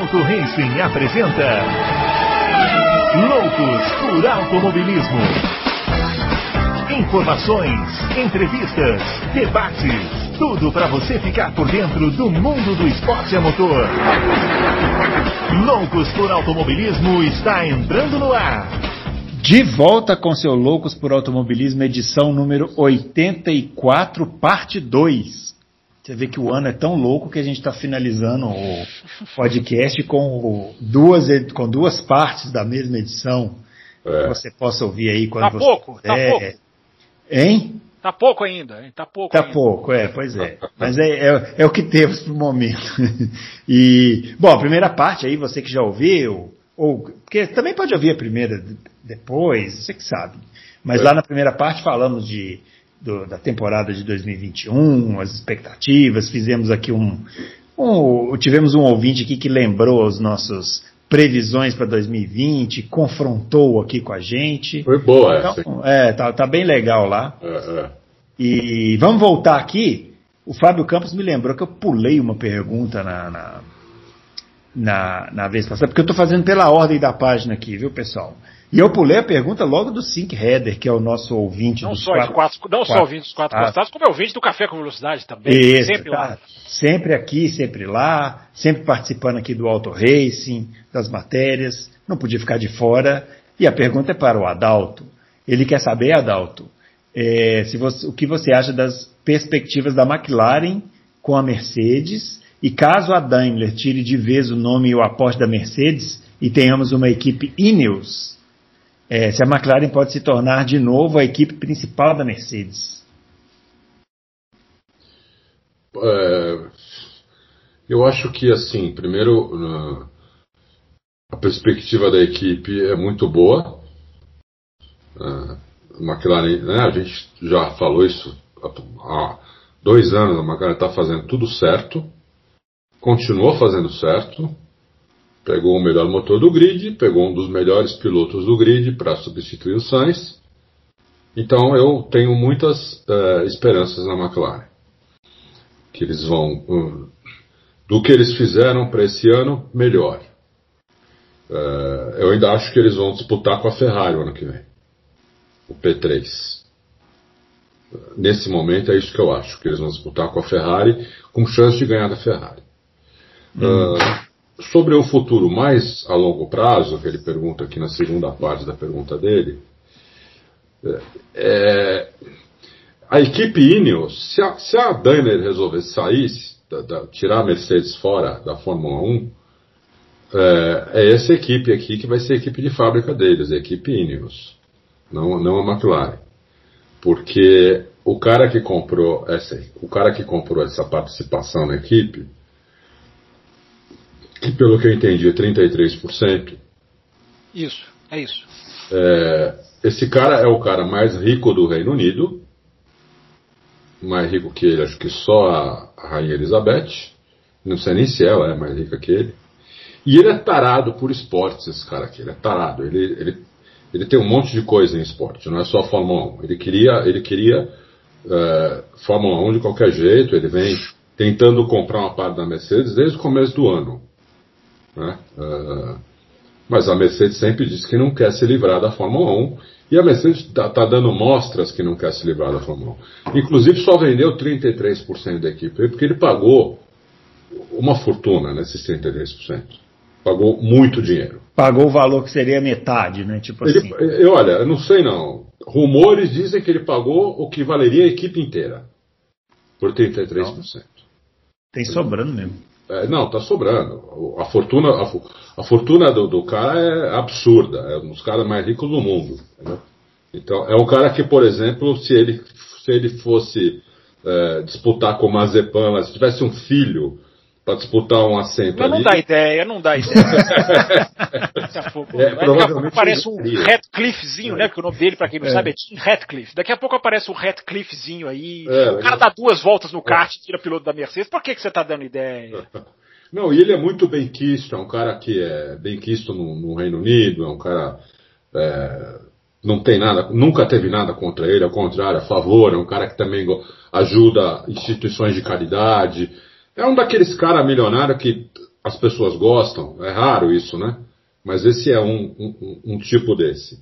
Auto Racing apresenta Loucos por Automobilismo. Informações, entrevistas, debates, tudo para você ficar por dentro do mundo do esporte a motor. Loucos por Automobilismo está entrando no ar. De volta com seu Loucos por Automobilismo, edição número 84, parte 2. Você vê que o ano é tão louco que a gente está finalizando o podcast com duas, com duas partes da mesma edição. É. Que você possa ouvir aí quando tá você pouco, Tá pouco. Hein? Tá pouco ainda, hein? Tá pouco. Tá ainda. pouco, é, pois é. Mas é, é, é o que temos pro momento. e, bom, a primeira parte aí, você que já ouviu, ou, porque também pode ouvir a primeira depois, você que sabe. Mas é. lá na primeira parte falamos de do, da temporada de 2021, as expectativas, fizemos aqui um, um, Tivemos um ouvinte aqui que lembrou as nossas previsões para 2020, confrontou aqui com a gente. Foi boa então, essa. É, tá, tá bem legal lá. É, é. E vamos voltar aqui. O Fábio Campos me lembrou que eu pulei uma pergunta na, na, na, na vez passada, porque eu estou fazendo pela ordem da página aqui, viu, pessoal? E eu pulei a pergunta logo do Sync Header, que é o nosso ouvinte não dos só quatro, quatro, Não quatro, só ouvinte dos quatro ah, como é ouvinte do Café com Velocidade também. Isso, sempre tá. lá. Sempre aqui, sempre lá, sempre participando aqui do Auto Racing, das matérias, não podia ficar de fora. E a pergunta é para o Adalto. Ele quer saber, Adalto, é, se você, o que você acha das perspectivas da McLaren com a Mercedes e caso a Daimler tire de vez o nome e o aporte da Mercedes e tenhamos uma equipe Ineos, é, se a McLaren pode se tornar de novo a equipe principal da Mercedes. É, eu acho que, assim, primeiro, a perspectiva da equipe é muito boa. A McLaren, né, a gente já falou isso há dois anos, a McLaren está fazendo tudo certo, continuou fazendo certo Pegou o melhor motor do grid, pegou um dos melhores pilotos do grid para substituir o Sainz. Então eu tenho muitas uh, esperanças na McLaren. Que eles vão. Uh, do que eles fizeram para esse ano, melhor. Uh, eu ainda acho que eles vão disputar com a Ferrari o ano que vem. O P3. Nesse momento é isso que eu acho, que eles vão disputar com a Ferrari, com chance de ganhar da Ferrari. Hum sobre o futuro mais a longo prazo, que ele pergunta aqui na segunda parte da pergunta dele, é, é a equipe Ineos, se a, se a Daimler resolver sair, da, da, tirar a Mercedes fora da Fórmula 1, é, é, essa equipe aqui que vai ser a equipe de fábrica deles, a equipe Ineos, não, não a McLaren. Porque o cara que comprou essa, o cara que comprou essa participação na equipe, que pelo que eu entendi é 33%. Isso, é isso. É, esse cara é o cara mais rico do Reino Unido, mais rico que ele, acho que só a, Rainha Elizabeth, não sei nem se ela é mais rica que ele. E ele é tarado por esportes, esse cara aqui, ele é tarado, ele, ele, ele tem um monte de coisa em esporte, não é só Fórmula 1. Ele queria, ele queria é, Fórmula 1 de qualquer jeito, ele vem tentando comprar uma parte da Mercedes desde o começo do ano. Né? Uh, mas a Mercedes sempre diz que não quer se livrar da Fórmula 1 e a Mercedes está tá dando mostras que não quer se livrar da Fórmula 1. Inclusive só vendeu 33% da equipe porque ele pagou uma fortuna nesses 33%. Pagou muito dinheiro. Pagou o valor que seria metade, né? Tipo ele, assim. Eu, olha, eu não sei não. Rumores dizem que ele pagou o que valeria a equipe inteira. Por 33%. Então, tem sobrando mesmo. É, não, está sobrando. A fortuna, a, a fortuna do, do, cara é absurda. É um dos caras mais ricos do mundo. Entendeu? Então, é um cara que, por exemplo, se ele, se ele fosse é, disputar com o Mazepan, se tivesse um filho para disputar um assento Mas ali... não dá ideia, não dá ideia. daqui a pouco, é, daqui a pouco aparece um Ratcliffezinho, né? Porque o nome dele, para quem não é. sabe, é Tim Ratcliffe. Daqui a pouco aparece um Ratcliffezinho aí. É, o cara dá duas voltas no kart e tira piloto da Mercedes. Por que, que você tá dando ideia? Não, e ele é muito bem quisto, é um cara que é bem quisto no, no Reino Unido, é um cara. É, não tem nada, nunca teve nada contra ele, ao contrário, a favor, é um cara que também ajuda instituições de caridade. É um daqueles caras milionários que as pessoas gostam, é raro isso, né? Mas esse é um, um, um tipo desse.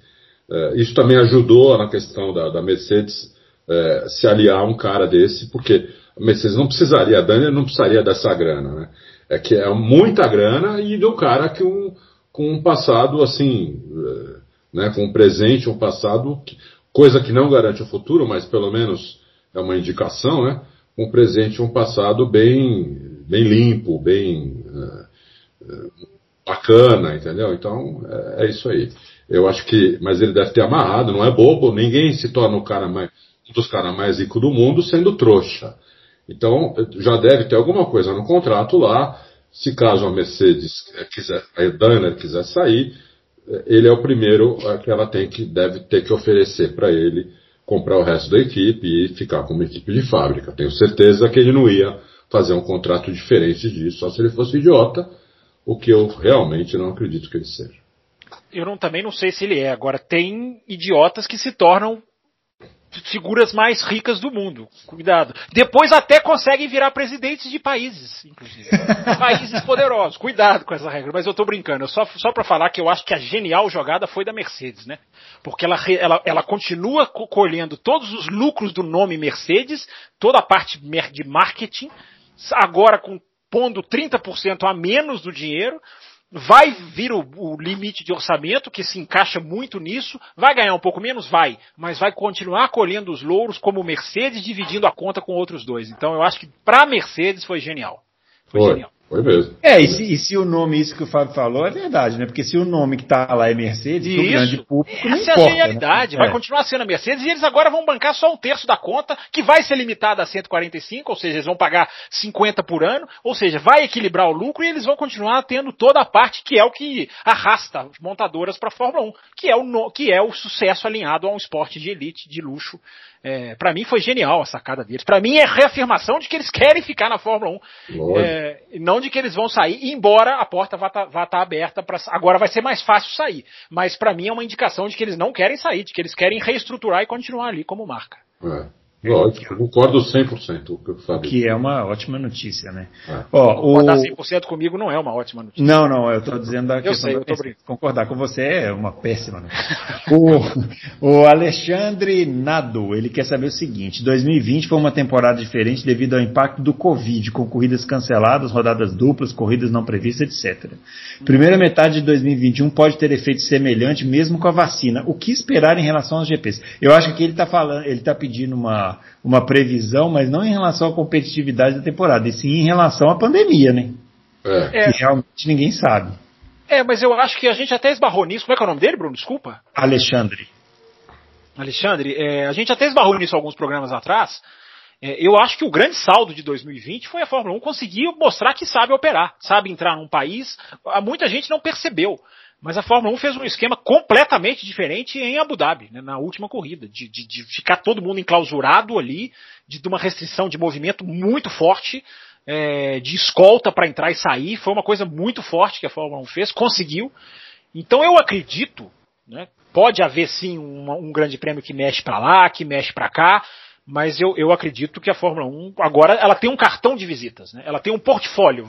É, isso também ajudou na questão da, da Mercedes é, se aliar a um cara desse, porque a Mercedes não precisaria, a Daniel não precisaria dessa grana, né? É que é muita grana e de um cara que um, com um passado assim, é, né, com um presente, um passado, coisa que não garante o futuro, mas pelo menos é uma indicação, né? Um presente, um passado bem, bem limpo, bem uh, bacana, entendeu? Então é, é, isso aí. Eu acho que, mas ele deve ter amarrado, não é bobo. Ninguém se torna o cara mais, um dos caras mais ricos do mundo sendo trouxa. Então já deve ter alguma coisa no contrato lá. Se caso a Mercedes quiser, a Daimler quiser sair, ele é o primeiro que ela tem que deve ter que oferecer para ele comprar o resto da equipe e ficar como equipe de fábrica. Tenho certeza que ele não ia fazer um contrato diferente disso, só se ele fosse idiota, o que eu realmente não acredito que ele seja. Eu não, também não sei se ele é. Agora, tem idiotas que se tornam figuras mais ricas do mundo. Cuidado. Depois até conseguem virar presidentes de países, inclusive. países poderosos. Cuidado com essa regra. Mas eu tô brincando. só só para falar que eu acho que a genial jogada foi da Mercedes, né? Porque ela, ela, ela continua colhendo todos os lucros do nome Mercedes, toda a parte de marketing, agora com pondo 30% a menos do dinheiro, Vai vir o, o, limite de orçamento, que se encaixa muito nisso. Vai ganhar um pouco menos? Vai. Mas vai continuar colhendo os louros como Mercedes, dividindo a conta com outros dois. Então eu acho que para Mercedes foi genial. Foi, foi. genial. Foi mesmo. É, e se, e se, o nome, isso que o Fábio falou, é verdade, né? Porque se o nome que está lá é Mercedes, isso. o grande público Essa não é a genialidade. Né? Vai é. continuar sendo a Mercedes e eles agora vão bancar só um terço da conta, que vai ser limitada a 145, ou seja, eles vão pagar 50 por ano, ou seja, vai equilibrar o lucro e eles vão continuar tendo toda a parte que é o que arrasta as montadoras para a Fórmula 1, que é, o, que é o sucesso alinhado a um esporte de elite, de luxo, é, para mim foi genial a sacada deles. Para mim é reafirmação de que eles querem ficar na Fórmula 1. É, não de que eles vão sair, embora a porta vá estar tá, tá aberta para. Agora vai ser mais fácil sair. Mas para mim é uma indicação de que eles não querem sair, de que eles querem reestruturar e continuar ali como marca. É. Lógico, concordo 100% com o que eu falei. Que é uma ótima notícia, né? É. Ó, Concordar o... 100% comigo não é uma ótima notícia. Não, não, eu estou dizendo da eu sei, eu tô Concordar com você é uma péssima notícia. o, o Alexandre Nado, ele quer saber o seguinte: 2020 foi uma temporada diferente devido ao impacto do Covid, com corridas canceladas, rodadas duplas, corridas não previstas, etc. Primeira metade de 2021 pode ter efeito semelhante mesmo com a vacina. O que esperar em relação aos GPs? Eu acho que ele está falando, ele está pedindo uma uma, previsão, mas não em relação à competitividade da temporada, e sim em relação à pandemia, né? É. Que realmente ninguém sabe. É, mas eu acho que a gente até esbarrou nisso. Como é que é o nome dele, Bruno? Desculpa. Alexandre. Alexandre, é, a gente até esbarrou nisso alguns programas atrás. É, eu acho que o grande saldo de 2020 foi a Fórmula 1 conseguir mostrar que sabe operar, sabe entrar num país. Muita gente não percebeu. Mas a Fórmula 1 fez um esquema completamente diferente em Abu Dhabi, né, na última corrida, de, de, de, ficar todo mundo enclausurado ali, de, de uma restrição de movimento muito forte, é, de escolta para entrar e sair. Foi uma coisa muito forte que a Fórmula 1 fez, conseguiu. Então eu acredito, né, pode haver sim um grande prêmio que mexe para lá, que mexe para cá, mas eu, eu acredito que a Fórmula 1 agora ela tem um cartão de visitas, né? ela tem um portfólio,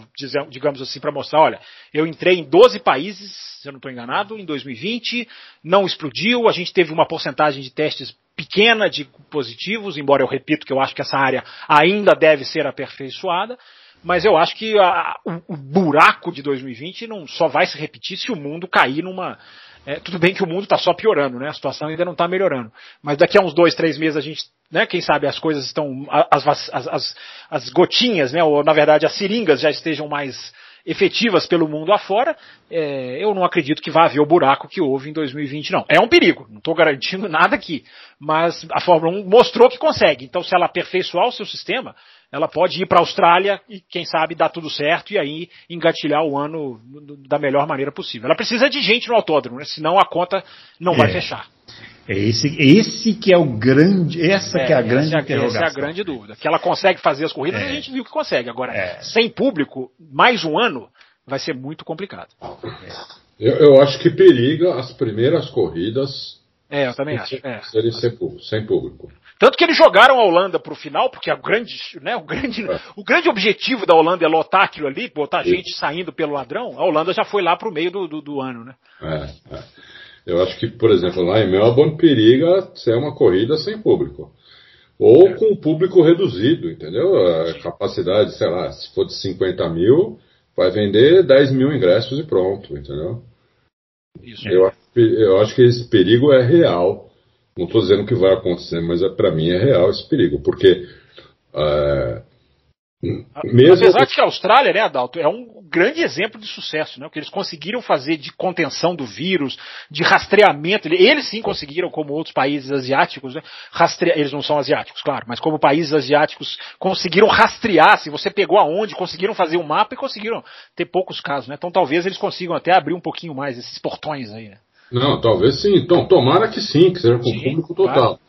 digamos assim, para mostrar, olha, eu entrei em 12 países, se eu não estou enganado, em 2020, não explodiu, a gente teve uma porcentagem de testes pequena de positivos, embora eu repito que eu acho que essa área ainda deve ser aperfeiçoada, mas eu acho que a, o, o buraco de 2020 não só vai se repetir se o mundo cair numa é, tudo bem que o mundo está só piorando, né? A situação ainda não está melhorando. Mas daqui a uns dois, três meses a gente, né? Quem sabe as coisas estão, as, as, as, as gotinhas, né? Ou na verdade as seringas já estejam mais efetivas pelo mundo afora, é, eu não acredito que vá haver o buraco que houve em 2020, não. É um perigo, não estou garantindo nada aqui. Mas a Fórmula 1 mostrou que consegue. Então, se ela aperfeiçoar o seu sistema, ela pode ir para a Austrália e, quem sabe, dar tudo certo e aí engatilhar o ano da melhor maneira possível. Ela precisa de gente no autódromo, né? senão a conta não é. vai fechar. É esse, esse que é o grande, essa é, que é a grande essa, interrogação. Essa é a grande dúvida. Que ela consegue fazer as corridas, é. a gente viu que consegue. Agora, é. sem público, mais um ano, vai ser muito complicado. Eu, eu acho que periga as primeiras corridas. É, eu também acho. Serem sem, sem público. Tanto que eles jogaram a Holanda para o final, porque a grande, né, o, grande, é. o grande objetivo da Holanda é lotar aquilo ali, botar gente saindo pelo ladrão. A Holanda já foi lá para o meio do, do, do, ano, né? É, é. Eu acho que, por exemplo, lá em Melbourne periga ser uma corrida sem público. Ou é. com público reduzido, entendeu? A capacidade, sei lá, se for de 50 mil, vai vender 10 mil ingressos e pronto, entendeu? Isso. Eu, eu acho que esse perigo é real. Não estou dizendo que vai acontecer, mas é, para mim é real esse perigo, porque é, mesmo... Apesar de que a Austrália, né, Adalto, é um grande exemplo de sucesso, né? O que eles conseguiram fazer de contenção do vírus, de rastreamento. Eles sim conseguiram, como outros países asiáticos, né? Rastrear, eles não são asiáticos, claro, mas como países asiáticos conseguiram rastrear, se você pegou aonde, conseguiram fazer um mapa e conseguiram ter poucos casos, né? Então talvez eles consigam até abrir um pouquinho mais esses portões aí, né? Não, talvez sim. Então, tomara que sim, que seja com sim, público total. Claro.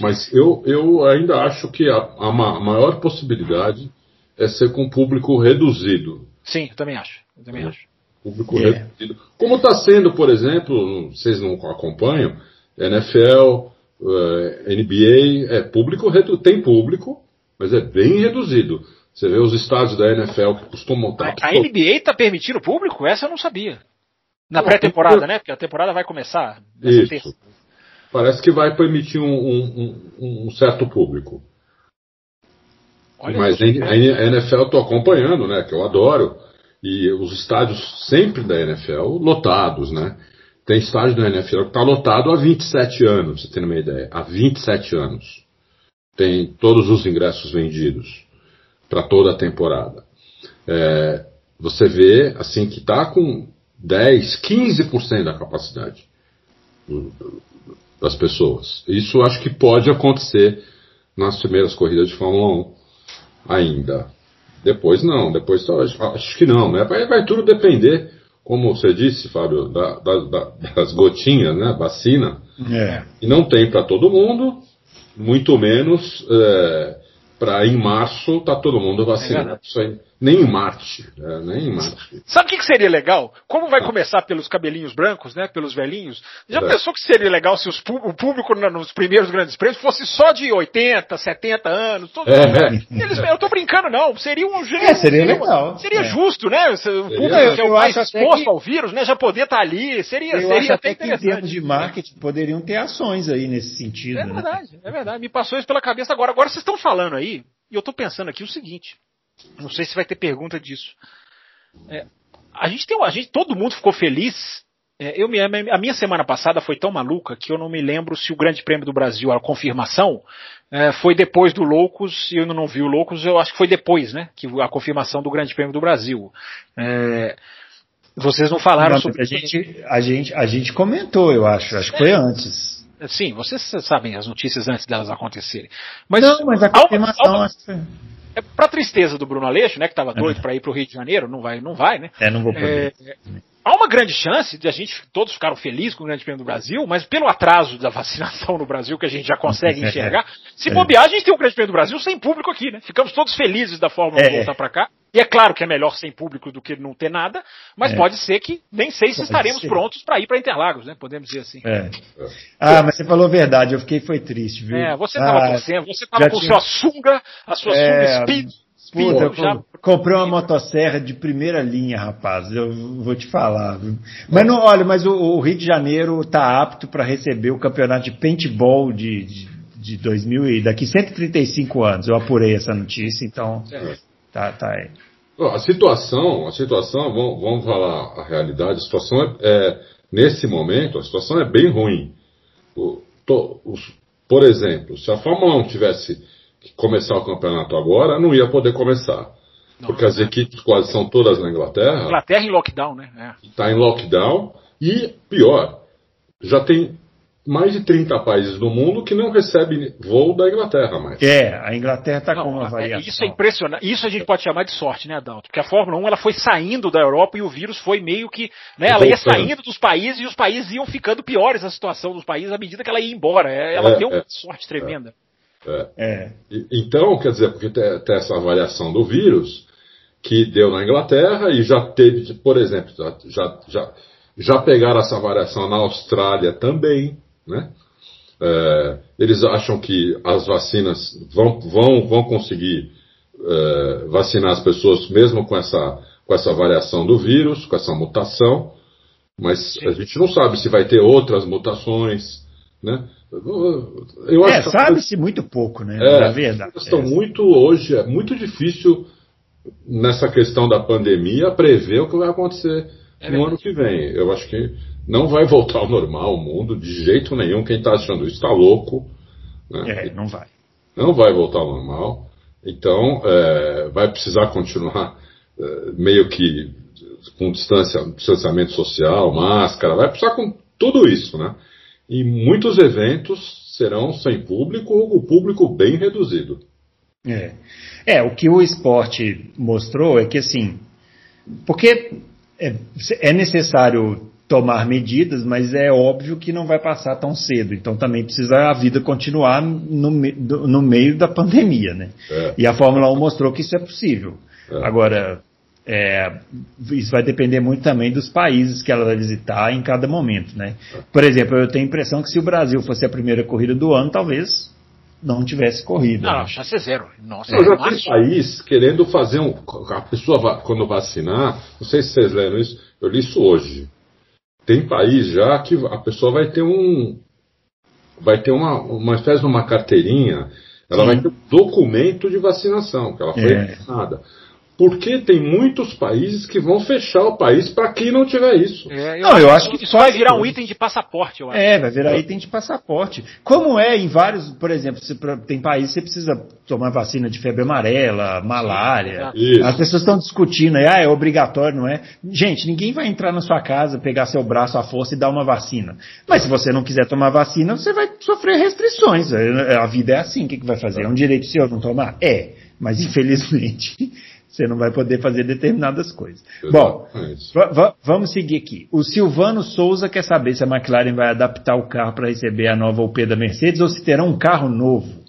Mas eu, eu ainda acho que a, a maior possibilidade é ser com público reduzido. Sim, eu também acho. Eu também é. acho. Público é. reduzido. Como está sendo, por exemplo, vocês não acompanham, NFL, uh, NBA, é público tem público, mas é bem reduzido. Você vê os estádios da NFL que costumam estar. A, a NBA está permitindo público? Essa eu não sabia. Na pré-temporada, né? Porque a temporada vai começar. Isso. Terça. Parece que vai permitir um, um, um certo público. Olha Mas a NFL eu estou acompanhando, né? Que eu adoro. E os estádios sempre da NFL lotados, né? Tem estádio da NFL que está lotado há 27 anos, você tem uma ideia. Há 27 anos. Tem todos os ingressos vendidos para toda a temporada. É, você vê, assim, que está com 10, 15% da capacidade das pessoas. Isso acho que pode acontecer nas primeiras corridas de Fórmula 1 ainda. Depois não, depois acho que não, né? Vai, vai tudo depender, como você disse, Fábio, da, da, da, das gotinhas, né? Vacina. É. E não tem para todo mundo, muito menos é, para em março tá todo mundo vacinado. É Isso aí. Nem em Marte. É, nem em Marte. Sabe o que, que, seria legal? Como vai ah. começar pelos cabelinhos brancos, né? Pelos velhinhos? Já é. pensou que seria legal se os, o público nos primeiros grandes prêmios fosse só de 80, 70 anos? Todos, é. Eles, eu tô brincando, não. Seria um jeito. É, seria legal. Seria é. justo, né? O público seria, que é o mais exposto que... ao vírus, né? Já poder estar tá ali. Seria, eu seria acho até, até que em termos de marketing poderiam ter ações aí nesse sentido. É né? verdade, é verdade. Me passou isso pela cabeça agora. Agora vocês estão falando aí, e eu tô pensando aqui o seguinte. Não sei se vai ter pergunta disso. É, a gente tem, a gente, todo mundo ficou feliz. É, eu me, a minha semana passada foi tão maluca que eu não me lembro se o Grande Prêmio do Brasil, a confirmação, é, foi depois do Loucos, e eu não vi o Loucos, eu acho que foi depois, né? Que a confirmação do Grande Prêmio do Brasil. É, vocês não falaram não, sobre a gente, a gente A gente comentou, eu acho. Acho que foi antes. Sim, vocês sabem as notícias antes delas acontecerem. Mas, não, mas a confirmação. Há uma, há uma, é pra tristeza do Bruno Aleixo, né, que estava doido uhum. para ir para o Rio de Janeiro, não vai, não vai, né? É, não vou poder. É, há uma grande chance de a gente, todos ficaram felizes com o Grande Prêmio do Brasil, mas pelo atraso da vacinação no Brasil, que a gente já consegue enxergar, se bobear, a gente tem o Grande Prêmio do Brasil sem público aqui, né? Ficamos todos felizes da Fórmula é. voltar para cá. E é claro que é melhor sem público do que não ter nada, mas é. pode ser que nem sei se pode estaremos ser. prontos para ir para Interlagos, né? Podemos dizer assim. É. Ah, mas você falou a verdade, eu fiquei foi triste, viu? É, você estava ah, torcendo, você estava com tinha... sua sunga, a sua é, sunga speed Puta, eu já... comprei uma motosserra de primeira linha, rapaz. Eu vou te falar. Viu? Mas não, olha, mas o, o, Rio de Janeiro está apto para receber o campeonato de paintball de, de, de 2000 e daqui 135 anos. Eu apurei essa notícia, então tá, tá aí. A situação, a situação, vamos, vamos falar a realidade. A situação é, é, nesse momento, a situação é bem ruim. O, to, os, por exemplo, se a Fórmula 1 tivesse começar o campeonato agora, não ia poder começar. Não, porque as é. equipes quase são todas na Inglaterra. Inglaterra em lockdown, né? Está é. em lockdown. E, pior, já tem mais de 30 países do mundo que não recebem voo da Inglaterra mais. É, a Inglaterra está com uma é, variação. Isso é impressionante. Isso a gente pode chamar de sorte, né, Adalto? Porque a Fórmula 1 ela foi saindo da Europa e o vírus foi meio que. Né, ela ia saindo dos países e os países iam ficando piores a situação dos países à medida que ela ia embora. Ela é, deu uma é, sorte tremenda. É. é. Então, quer dizer, porque tem, tem, essa variação do vírus que deu na Inglaterra e já teve, por exemplo, já, já, já pegaram essa variação na Austrália também, né? É, eles acham que as vacinas vão, vão, vão conseguir é, vacinar as pessoas mesmo com essa, com essa variação do vírus, com essa mutação, mas a gente não sabe se vai ter outras mutações, né? Eu é, sabe-se muito pouco, né? É, Na verdade. Estão é. muito hoje, é muito difícil nessa questão da pandemia prever o que vai acontecer é no ano que vem. Eu acho que não vai voltar ao normal o mundo de jeito nenhum. Quem está achando isso está louco. Né? É, não vai. Não vai voltar ao normal. Então, é, vai precisar continuar é, meio que com distância, distanciamento social, máscara, vai precisar com tudo isso, né? E muitos eventos serão sem público ou o público bem reduzido. É. é, o que o esporte mostrou é que assim, porque é, é necessário tomar medidas, mas é óbvio que não vai passar tão cedo. Então também precisa a vida continuar no, no meio da pandemia, né? É. E a Fórmula 1 mostrou que isso é possível. É. Agora, é, isso vai depender muito também dos países que ela vai visitar em cada momento, né? Por exemplo, eu tenho a impressão que se o Brasil fosse a primeira corrida do ano, talvez não tivesse corrida. Não, né? chance é zero. Nossa, eu já tem país querendo fazer um. A pessoa, quando vacinar, não sei se vocês leram isso, eu li isso hoje. Tem país já que a pessoa vai ter um. Vai ter uma, uma espécie de uma carteirinha, ela Sim. vai ter um documento de vacinação, que ela foi é. vacinada. Porque tem muitos países que vão fechar o país para quem não tiver isso. É, eu não, eu acho que isso vai virar um item de passaporte, eu acho. É, vai virar item de passaporte. Como é em vários, por exemplo, tem países que você precisa tomar vacina de febre amarela, malária. Isso. As pessoas estão discutindo, ah, é obrigatório, não é? Gente, ninguém vai entrar na sua casa, pegar seu braço à força e dar uma vacina. Mas se você não quiser tomar vacina, você vai sofrer restrições. A vida é assim, o que, que vai fazer? É um direito seu não tomar? É, mas infelizmente você não vai poder fazer determinadas coisas. Bom, vamos seguir aqui. O Silvano Souza quer saber se a McLaren vai adaptar o carro para receber a nova UP da Mercedes ou se terá um carro novo.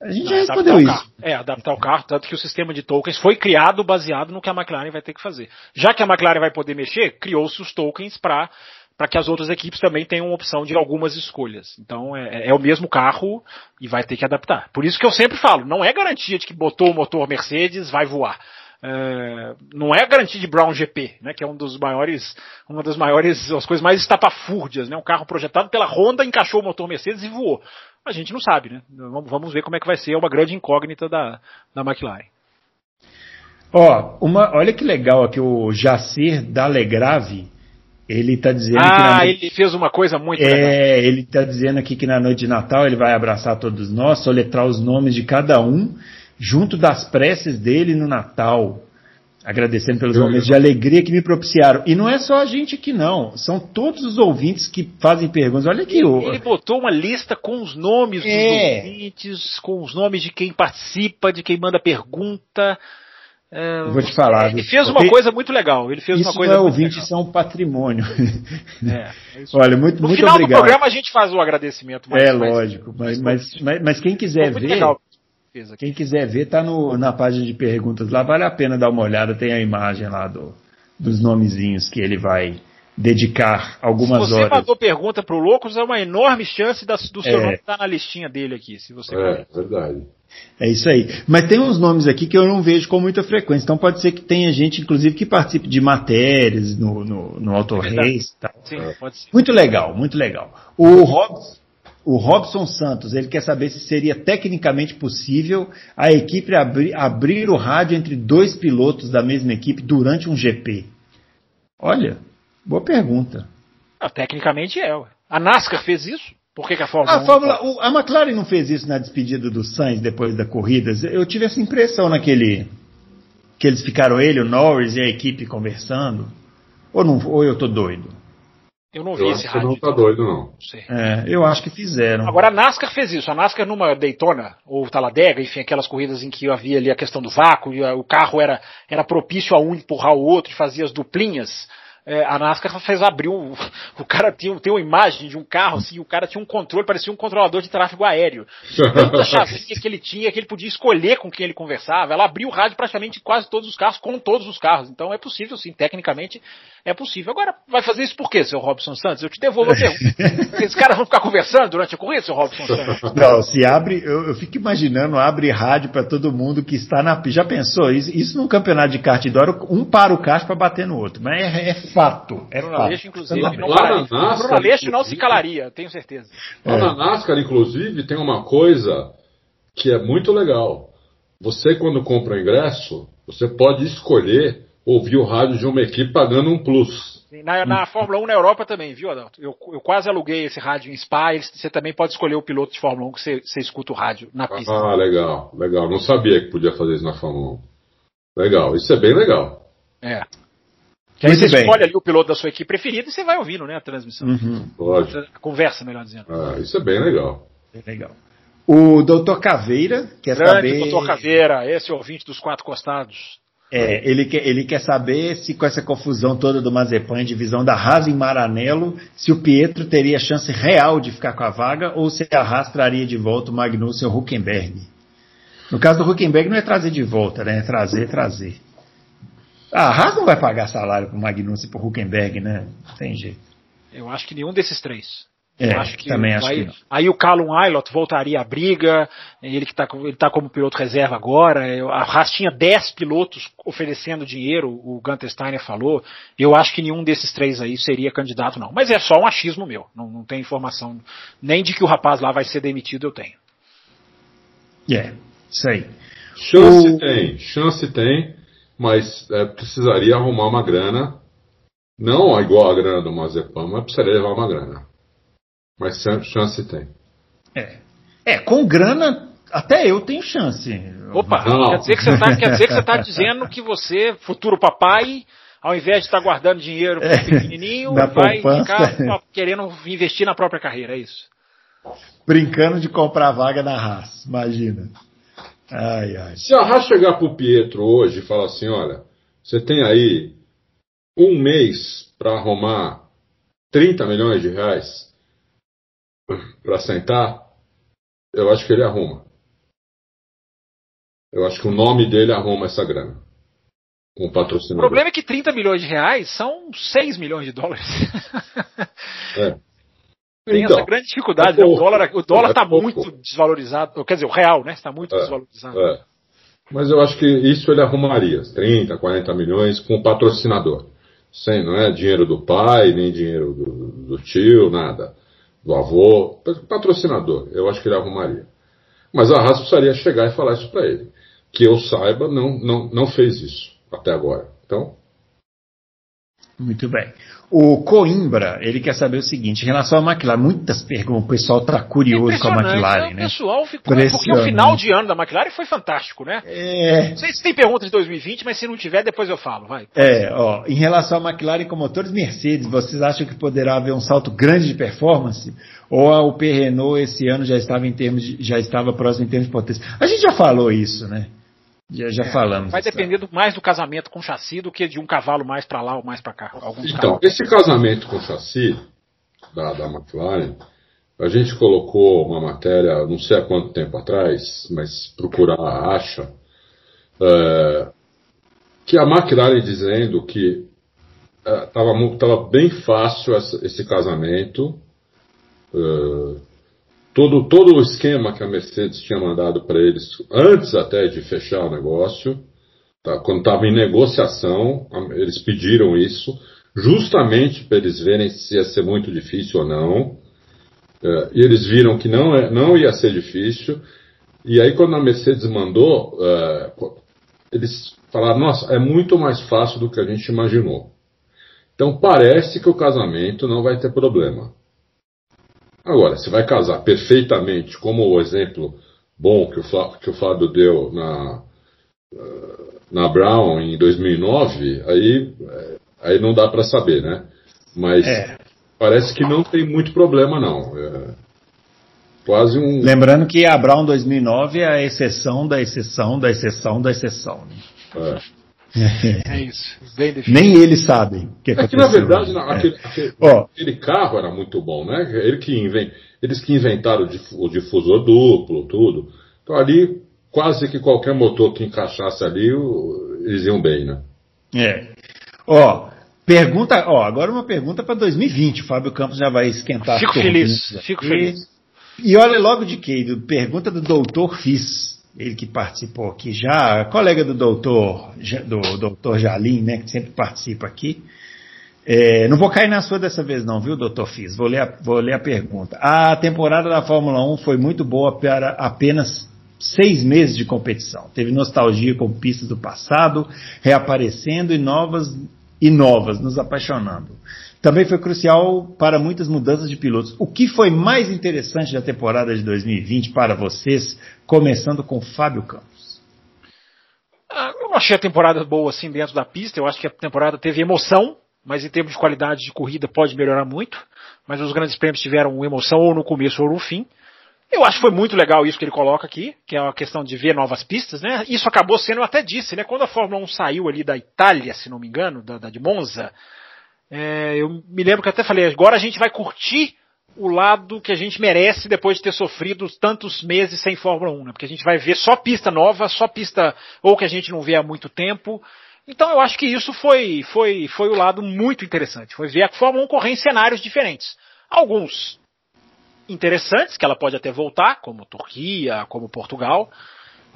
A gente já respondeu isso. É, adaptar o carro, tanto que o sistema de tokens foi criado baseado no que a McLaren vai ter que fazer. Já que a McLaren vai poder mexer, criou-se os tokens para para que as outras equipes também tenham opção de algumas escolhas. Então é, é, o mesmo carro e vai ter que adaptar. Por isso que eu sempre falo, não é garantia de que botou o motor Mercedes vai voar. É, não é garantia de Brown GP, né, que é um dos maiores, uma das maiores, as coisas mais estapafúrdias, né, um carro projetado pela Honda encaixou o motor Mercedes e voou. A gente não sabe, né? Vamos ver como é que vai ser, é uma grande incógnita da, da McLaren. Ó, uma, olha que legal aqui o Jacir Dalegrave ele está dizendo ah, que. ele fez uma coisa muito é, legal. ele está dizendo aqui que na noite de Natal ele vai abraçar todos nós, soletrar os nomes de cada um, junto das preces dele no Natal. Agradecendo pelos momentos de alegria que me propiciaram. E não é só a gente aqui, não. São todos os ouvintes que fazem perguntas. Olha aqui. Ele, ele botou uma lista com os nomes é. dos ouvintes, com os nomes de quem participa, de quem manda pergunta. É, Vou te falar. Ele fez uma coisa muito legal. Ele fez isso uma coisa não é ouvinte, isso é um patrimônio. É, é Olha, muito, no muito final obrigado. do programa a gente faz o agradecimento. Mais, é lógico, mas, mas, mas, mas, quem quiser ver, legal. quem quiser ver, tá no, na página de perguntas lá. Vale a pena dar uma olhada. Tem a imagem lá do, dos nomezinhos que ele vai dedicar algumas horas. Se você horas. mandou pergunta pro Loucos, é uma enorme chance do seu é. nome estar tá na listinha dele aqui, se você É, verdade. É isso aí. Mas tem uns nomes aqui que eu não vejo com muita frequência. Então pode ser que tenha gente, inclusive, que participe de matérias no, no, no Auto é Race. Tal. Sim, pode ser. Muito legal, muito legal. O Robson, o Robson Santos, ele quer saber se seria tecnicamente possível a equipe abri, abrir o rádio entre dois pilotos da mesma equipe durante um GP. Olha, boa pergunta. Ah, tecnicamente é. A NASCAR fez isso. Por que, que a Fórmula, a, 1 Fórmula o, a McLaren não fez isso na despedida do Sainz depois da corrida. Eu tive essa impressão naquele. que eles ficaram ele, o Norris e a equipe conversando. Ou, não, ou eu tô doido? Eu não vi eu esse rádio. Você não tá doido, não. É, eu acho que fizeram. Agora a NASCAR fez isso. A NASCAR numa Daytona, ou Talladega, enfim, aquelas corridas em que havia ali a questão do vácuo, e o carro era, era propício a um empurrar o outro, fazia as duplinhas é, a NASCAR fez abrir um. O cara tinha, tem uma imagem de um carro, assim, o cara tinha um controle, parecia um controlador de tráfego aéreo. Tanta chavinha que ele tinha que ele podia escolher com quem ele conversava. Ela abriu o rádio praticamente quase todos os carros, com todos os carros. Então é possível, sim, tecnicamente é possível. Agora, vai fazer isso por quê, seu Robson Santos? Eu te devolvo a pergunta. Esses caras vão ficar conversando durante a corrida, seu Robson Santos? Não, se abre, eu, eu fico imaginando, abre rádio para todo mundo que está na Já pensou? Isso, isso num campeonato de kart indoor, um para o kart para bater no outro. Mas é, é fato. É Bruno Aleixo, inclusive, não, não, NASCAR, Bruno Aleixo não se calaria, tenho certeza. Lá é. na NASCAR, inclusive, tem uma coisa que é muito legal. Você, quando compra o ingresso, você pode escolher ouvir o rádio de uma equipe pagando um plus. Na, na Fórmula 1 na Europa também, viu, Adalto? Eu, eu quase aluguei esse rádio em Spa. Você também pode escolher o piloto de Fórmula 1 que você, você escuta o rádio na pista. Ah, legal, legal. Não sabia que podia fazer isso na Fórmula 1. Legal, isso é bem legal. É. Que aí você bem. escolhe ali o piloto da sua equipe preferida e você vai ouvindo, né, a transmissão. Uhum. Pode. A conversa, melhor dizendo. Ah, isso é bem legal. Bem legal. O doutor Caveira quer Grande saber. doutor Caveira, esse ouvinte dos quatro costados. É, ele quer, ele quer saber se com essa confusão toda do Mazepan, divisão da Haas em Maranello, se o Pietro teria chance real de ficar com a vaga ou se a Haas traria de volta o Magnussen ou o Huckenberg. No caso do Huckenberg não é trazer de volta, né? É trazer, trazer. A Haas não vai pagar salário para o Magnussen e para o Huckenberg, né? Não tem jeito. Eu acho que nenhum desses três. É, acho que também acho aí, que aí o Callum Aylott voltaria à briga, ele que está ele tá como piloto reserva agora, a Haas tinha 10 pilotos oferecendo dinheiro, o Gunter Steiner falou, eu acho que nenhum desses três aí seria candidato não, mas é só um achismo meu, não, não tem informação, nem de que o rapaz lá vai ser demitido eu tenho. É, yeah, isso aí. Chance o... tem, chance tem, mas é, precisaria arrumar uma grana, não igual a grana do Mazepam, mas precisaria levar uma grana. Mas chance tem. É. É, com grana, até eu tenho chance. Opa, quer dizer que você está quer dizer que você tá dizendo que você, futuro papai, ao invés de estar tá guardando dinheiro é, pequenininho, vai poupança. ficar querendo investir na própria carreira, é isso? Brincando de comprar vaga na Haas, imagina. Ai, ai. Se a Haas chegar pro Pietro hoje e falar assim, olha, você tem aí um mês para arrumar 30 milhões de reais, para sentar, eu acho que ele arruma. Eu acho que o nome dele arruma essa grana. Com patrocinador. O problema é que 30 milhões de reais são 6 milhões de dólares. É. Tem então, essa grande dificuldade. É né? O dólar o dólar está é muito desvalorizado. Quer dizer, o real né, está muito é, desvalorizado. É. Mas eu acho que isso ele arrumaria. 30, 40 milhões com patrocinador. Sem, não é dinheiro do pai, nem dinheiro do, do tio, nada do avô, patrocinador, eu acho que ele arrumaria. Mas a Haas precisaria chegar e falar isso para ele. Que eu saiba, não, não, não fez isso até agora. Então. Muito bem. O Coimbra, ele quer saber o seguinte, em relação à McLaren, muitas perguntas, o pessoal está curioso com a McLaren, né? O pessoal ficou, porque o final de ano da McLaren foi fantástico, né? É... Não sei se tem perguntas de 2020, mas se não tiver, depois eu falo, vai. É, ó, em relação à McLaren com motores Mercedes, vocês acham que poderá haver um salto grande de performance? Ou a UP Renault esse ano já estava em termos de, já estava próximo em termos de potência? A gente já falou isso, né? Já, já é, falamos. Vai depender do, mais do casamento com chassi do que de um cavalo mais para lá ou mais para cá. Então, esse casamento com chassi da, da McLaren, a gente colocou uma matéria, não sei há quanto tempo atrás, mas procurar acha, é, que a McLaren dizendo que estava é, bem fácil essa, esse casamento. É, todo, todo o esquema que a Mercedes tinha mandado para eles, antes até de fechar o negócio, tá, quando estava em negociação, eles pediram isso, justamente para eles verem se ia ser muito difícil ou não. É, e eles viram que não, é, não ia ser difícil. E aí, quando a Mercedes mandou, é, eles falaram: nossa, é muito mais fácil do que a gente imaginou. Então, parece que o casamento não vai ter problema. Agora, se vai casar perfeitamente, como o exemplo bom que o, Flávio, que o Flávio deu na, na Brown em 2009, aí, aí não dá para saber, né? Mas é. parece que não tem muito problema, não. É quase um. Lembrando que a Brown 2009 é a exceção da exceção da exceção da exceção. Né? É. É isso. Bem definido. Nem eles sabem. Que é que na verdade não, aquele, é. aquele, oh. aquele, carro era muito bom, né? Ele que invent, eles que inventaram o difusor duplo, tudo. Então ali quase que qualquer motor que encaixasse ali, eles iam bem, né? É. Ó, pergunta, ó, agora uma pergunta para 2020. O Fábio Campos já vai esquentar. Fico feliz, fico feliz. E olha logo de que, pergunta do doutor Fiz ele que participou aqui já, colega do doutor, do doutor Jalim, né, que sempre participa aqui. É, não vou cair na sua dessa vez não, viu, doutor Fiz? Vou ler, a, vou ler a pergunta. A temporada da Fórmula 1 foi muito boa para apenas seis meses de competição. Teve nostalgia com pistas do passado, reaparecendo e novas e novas, nos apaixonando. Também foi crucial para muitas mudanças de pilotos. O que foi mais interessante da temporada de 2020 para vocês, começando com Fábio Campos? Ah, eu não achei a temporada boa assim dentro da pista. Eu acho que a temporada teve emoção, mas em termos de qualidade de corrida pode melhorar muito. Mas os grandes prêmios tiveram emoção ou no começo ou no fim. Eu acho que foi muito legal isso que ele coloca aqui, que é a questão de ver novas pistas, né? Isso acabou sendo, eu até disse, né? Quando a Fórmula 1 saiu ali da Itália, se não me engano, da, da de Monza, é, eu me lembro que até falei, agora a gente vai curtir o lado que a gente merece depois de ter sofrido tantos meses sem Fórmula 1, né? Porque a gente vai ver só pista nova, só pista ou que a gente não vê há muito tempo. Então eu acho que isso foi, foi, foi o lado muito interessante. Foi ver a Fórmula 1 correr em cenários diferentes. Alguns interessantes, que ela pode até voltar, como Turquia, como Portugal.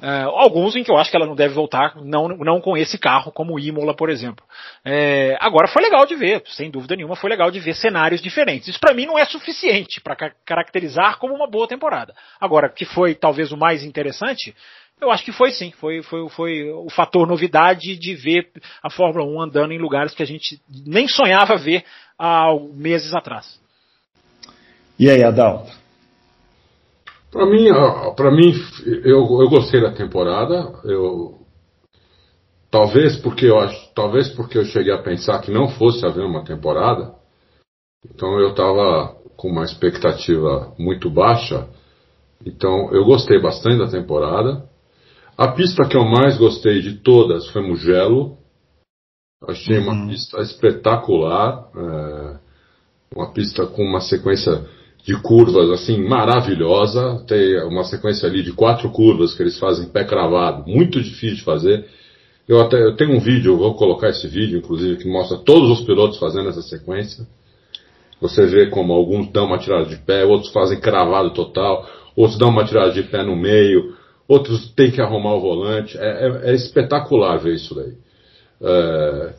Uh, alguns em que eu acho que ela não deve voltar, não, não com esse carro, como o Imola, por exemplo. É, agora foi legal de ver, sem dúvida nenhuma, foi legal de ver cenários diferentes. Isso para mim não é suficiente para ca caracterizar como uma boa temporada. Agora, que foi talvez o mais interessante, eu acho que foi sim, foi, foi, foi o fator novidade de ver a Fórmula 1 andando em lugares que a gente nem sonhava ver há meses atrás. E aí, Adalto? Para mim, para mim eu, eu gostei da temporada. Eu talvez porque eu acho, talvez porque eu cheguei a pensar que não fosse haver uma temporada. Então eu estava com uma expectativa muito baixa. Então eu gostei bastante da temporada. A pista que eu mais gostei de todas foi Mugello. Achei uhum. uma pista espetacular. É, uma pista com uma sequência de curvas assim maravilhosa. Tem uma sequência ali de quatro curvas que eles fazem pé cravado, muito difícil de fazer. Eu até eu tenho um vídeo, vou colocar esse vídeo, inclusive, que mostra todos os pilotos fazendo essa sequência. Você vê como alguns dão uma tirada de pé, outros fazem cravado total, outros dão uma tirada de pé no meio, outros têm que arrumar o volante. É, é, é espetacular ver isso daí. É,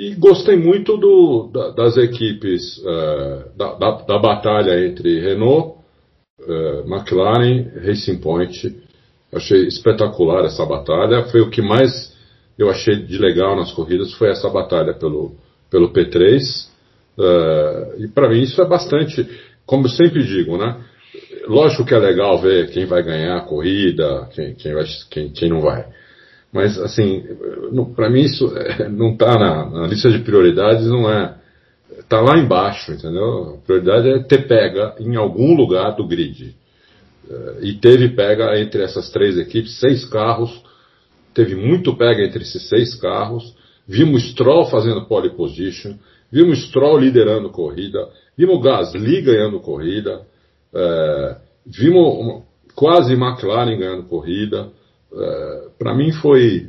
e gostei muito do, da, das equipes, uh, da, da, da, batalha entre Renault, uh, McLaren, Racing Point. Achei espetacular essa batalha. Foi o que mais eu achei de legal nas corridas, foi essa batalha pelo, pelo P3. Uh, eh, e para mim isso é bastante, como eu sempre digo, né? Lógico que é legal ver quem vai ganhar a corrida, quem, quem, vai, quem, quem não vai. Mas, assim, para mim isso é, não está na, na, lista de prioridades, não é. Está lá embaixo, entendeu? A prioridade é ter pega em algum lugar do grid. É, e teve pega entre essas três equipes, seis carros, teve muito pega entre esses seis carros. Vimos Stroll fazendo pole position, vimos Stroll liderando corrida, vimos Gasly ganhando corrida, é, vimos quase McLaren ganhando corrida. É, para mim foi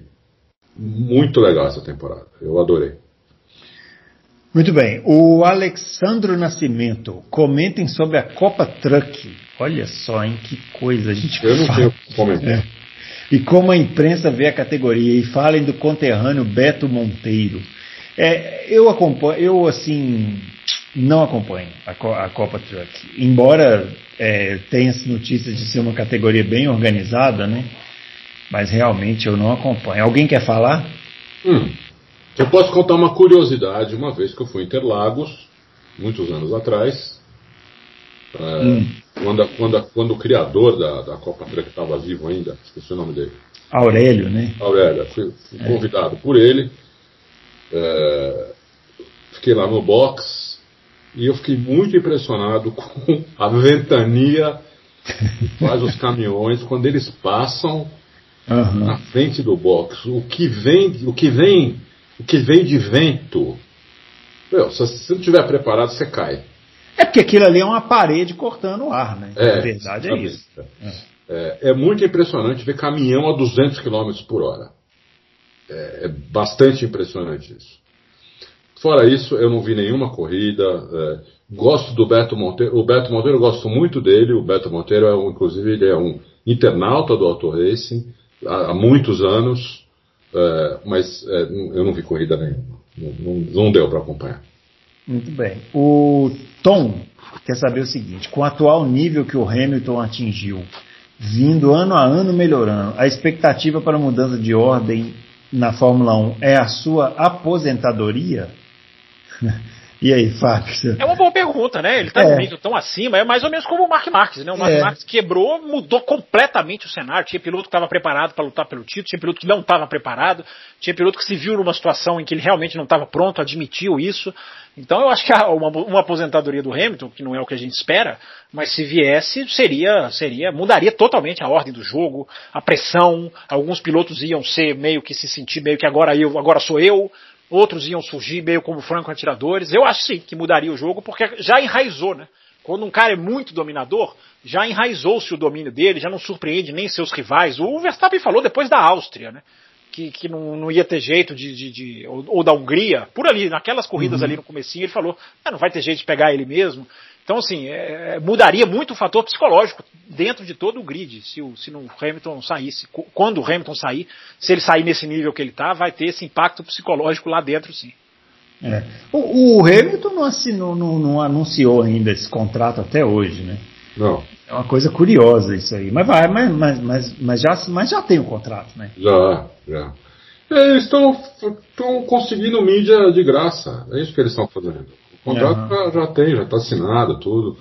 muito legal essa temporada. Eu adorei. Muito bem. O Alexandro Nascimento, comentem sobre a Copa Truck. Olha só, em que coisa a gente Eu não fala. tenho comentar. É. E como a imprensa vê a categoria. E falem do conterrâneo Beto Monteiro. É, eu acompanho, eu assim, não acompanho a, a Copa Truck. Embora é, tenha notícias de ser uma categoria bem organizada, né? Mas realmente eu não acompanho. Alguém quer falar? Hum. Eu posso contar uma curiosidade, uma vez que eu fui em Interlagos, muitos anos atrás, é, hum. quando, quando, quando o criador da, da Copa Truck estava vivo ainda, esqueci o nome dele. Aurélio, né? Aurélio, fui, fui é. convidado por ele, é, fiquei lá no box e eu fiquei muito impressionado com a ventania que faz os caminhões quando eles passam uhum. na frente do box. O que vem, o que vem, o que vem de vento. Meu, se você não estiver preparado, você cai. É porque aquilo ali é uma parede cortando o ar, né? É, a verdade é isso. É, é, muito impressionante ver caminhão a 200 km por hora. É, é, bastante impressionante isso. Fora isso, eu não vi nenhuma corrida. É, gosto do Beto Monteiro. O Beto Monteiro, eu gosto muito dele. O Beto Monteiro, é um, inclusive, ele é um internauta do Auto Racing há, há muitos anos. É, mas é, eu não vi corrida nenhuma. Não, não, deu para acompanhar. Muito bem. O Tom quer saber o seguinte: com o atual nível que o Hamilton atingiu, vindo ano a ano melhorando, a expectativa para mudança de ordem na Fórmula 1 é a sua aposentadoria? E aí, Fábio? É uma boa pergunta, né? Ele está é. nível tão acima, é mais ou menos como o Mark Marques, né? O Mark é. Marques quebrou, mudou completamente o cenário. Tinha piloto que estava preparado para lutar pelo título, tinha piloto que não estava preparado, tinha piloto que se viu numa situação em que ele realmente não estava pronto, admitiu isso. Então eu acho que uma, uma, aposentadoria do Hamilton, que não é o que a gente espera, mas se viesse, seria, seria, mudaria totalmente a ordem do jogo, a pressão. Alguns pilotos iam ser meio que se sentir meio que agora eu, agora sou eu outros iam surgir meio como franco-atiradores. Eu acho sim que mudaria o jogo, porque já enraizou, né? Quando um cara é muito dominador, já enraizou-se o domínio dele, já não surpreende nem seus rivais. O Verstappen falou depois da Áustria, né? Que, que não, não ia ter jeito de. de, de ou, ou, da Hungria, por ali, naquelas corridas uhum. ali no comecinho, ele falou: ah, não vai ter jeito de pegar ele mesmo. Então, assim, é, mudaria muito o fator psicológico dentro de todo o grid. Se o, se o Hamilton saísse, quando o Hamilton sair, se ele sair nesse nível que ele está, vai ter esse impacto psicológico lá dentro, sim. É. O, o, Hamilton não, assinou, não, não, anunciou ainda esse contrato até hoje, né? Não. É uma coisa curiosa isso aí. Mas vai, mas, mas, mas, mas, já, mas já tem o um contrato, né? Já, já. É, eles estão conseguindo mídia de graça. É isso que eles estão fazendo. O contrato uhum. já, já, tem, já está assinado, tudo.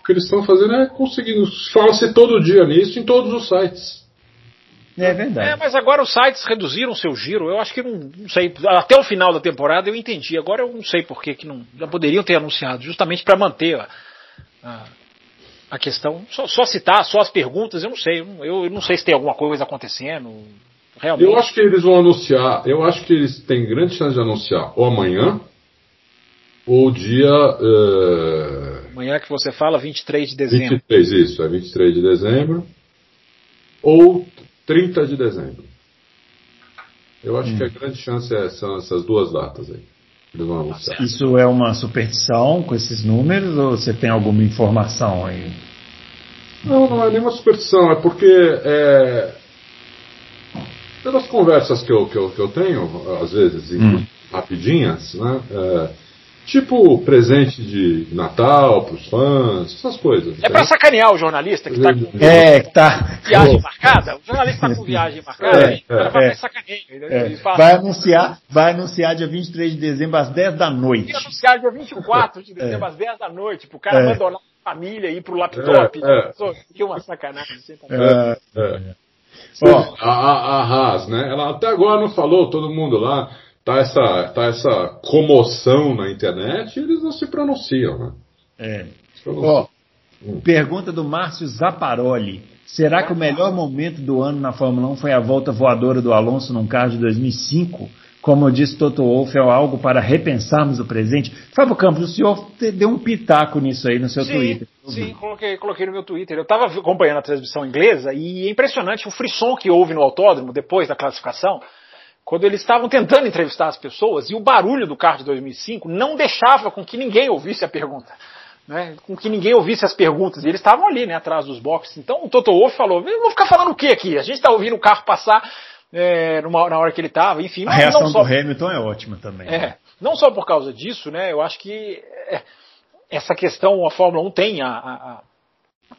O que eles estão fazendo é conseguindo. Fala-se todo dia nisso em todos os sites. É verdade. É, mas agora os sites reduziram seu giro. Eu acho que não, não, sei. Até o final da temporada eu entendi. Agora eu não sei por que, que não. Já poderiam ter anunciado, justamente para manter a, a, a questão. Só, só, citar, só as perguntas, eu não sei. Eu, eu, não sei se tem alguma coisa acontecendo. Realmente. Eu acho que eles vão anunciar. Eu acho que eles têm grande chance de anunciar ou amanhã o dia. Uh... Amanhã que você fala, 23 de dezembro. 23, isso, é 23 de dezembro. Ou 30 de dezembro. Eu acho hum. que a grande chance é, são essas duas datas aí. Isso é uma superstição com esses números ou você tem alguma informação aí? Não, não é nenhuma superstição, é porque é, pelas conversas que eu, que eu, que eu tenho, às vezes, hum. rapidinhas, né? É, Tipo presente de Natal pros fãs, essas coisas. É para sacanear o jornalista que tá com é, tá. viagem marcada. O jornalista tá com viagem marcada, é, é, vai, é, sacaneio. É. Vai anunciar, vai anunciar dia 23 de dezembro às 10 da noite. Vai anunciar dia 24 de dezembro é. às 10 da noite, pro cara é. abandonar a família e ir pro laptop. É, é. Que uma sacanagem. Tá é, é. Ó, a, a, a Haas, né? Ela até agora não falou, todo mundo lá tá essa, tá essa comoção na internet e eles não se pronunciam, né? É. Ó, hum. pergunta do Márcio Zaparoli. Será que o melhor momento do ano na Fórmula 1 foi a volta voadora do Alonso num carro de 2005? Como disse Toto Wolff, é algo para repensarmos o presente. Fábio Campos, o senhor deu um pitaco nisso aí no seu sim, Twitter. Sim, coloquei, coloquei no meu Twitter. Eu estava acompanhando a transmissão inglesa e é impressionante o frisson que houve no autódromo depois da classificação quando eles estavam tentando entrevistar as pessoas e o barulho do carro de 2005 não deixava com que ninguém ouvisse a pergunta. Né, com que ninguém ouvisse as perguntas. E eles estavam ali, né, atrás dos boxes. Então o Toto Wolff falou: vou ficar falando o que aqui? A gente está ouvindo o carro passar é, numa, na hora que ele estava, enfim. A reação só, do Hamilton é ótima também. É, não só por causa disso, né, eu acho que é, essa questão, a Fórmula 1 tem a, a,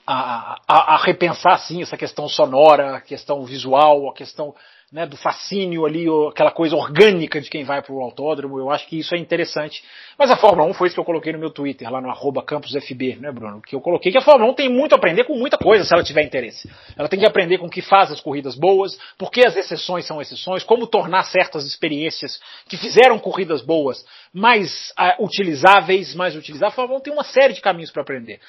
a, a, a repensar, sim, essa questão sonora, a questão visual, a questão né, do fascínio ali, aquela coisa orgânica de quem vai para o autódromo. Eu acho que isso é interessante. Mas a Fórmula 1 foi isso que eu coloquei no meu Twitter, lá no arroba campusfb, né, Bruno? Que eu coloquei que a Fórmula 1 tem muito a aprender com muita coisa, se ela tiver interesse. Ela tem que aprender com o que faz as corridas boas, por que as exceções são exceções, como tornar certas experiências que fizeram corridas boas mais uh, utilizáveis, mais utilizáveis. A Fórmula 1 tem uma série de caminhos para aprender.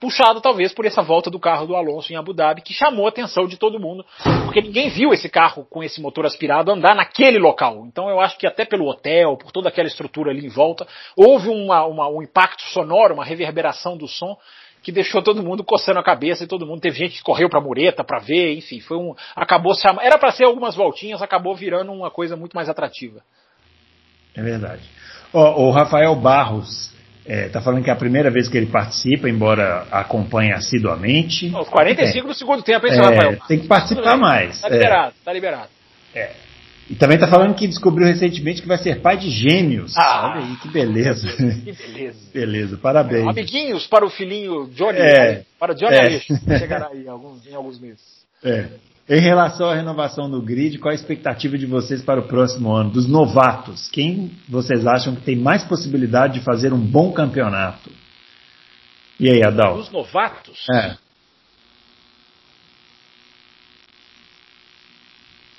Puxado talvez por essa volta do carro do Alonso em Abu Dhabi, que chamou a atenção de todo mundo, porque ninguém viu esse carro com esse motor aspirado andar naquele local. Então eu acho que até pelo hotel, por toda aquela estrutura ali em volta, houve uma, uma, um impacto sonoro, uma reverberação do som que deixou todo mundo coçando a cabeça e todo mundo teve gente que correu para mureta para ver, enfim, foi um acabou se era para ser algumas voltinhas, acabou virando uma coisa muito mais atrativa. É verdade. Oh, o Rafael Barros está é, falando que é a primeira vez que ele participa, embora acompanhe assiduamente. Os 45 é. do segundo tempo, hein, é, Rafael? Tem que participar mais. Está liberado, está liberado. É. E também está falando que descobriu recentemente que vai ser pai de gêmeos. Ah, Olha aí, que beleza. Que beleza. beleza, parabéns. Amiguinhos para o filhinho Johnny, é, para Johnny é. Chegará aí em alguns, em alguns meses. É. Em relação à renovação do grid, qual a expectativa de vocês para o próximo ano? Dos novatos, quem vocês acham que tem mais possibilidade de fazer um bom campeonato? E aí, Adal? Dos novatos? É.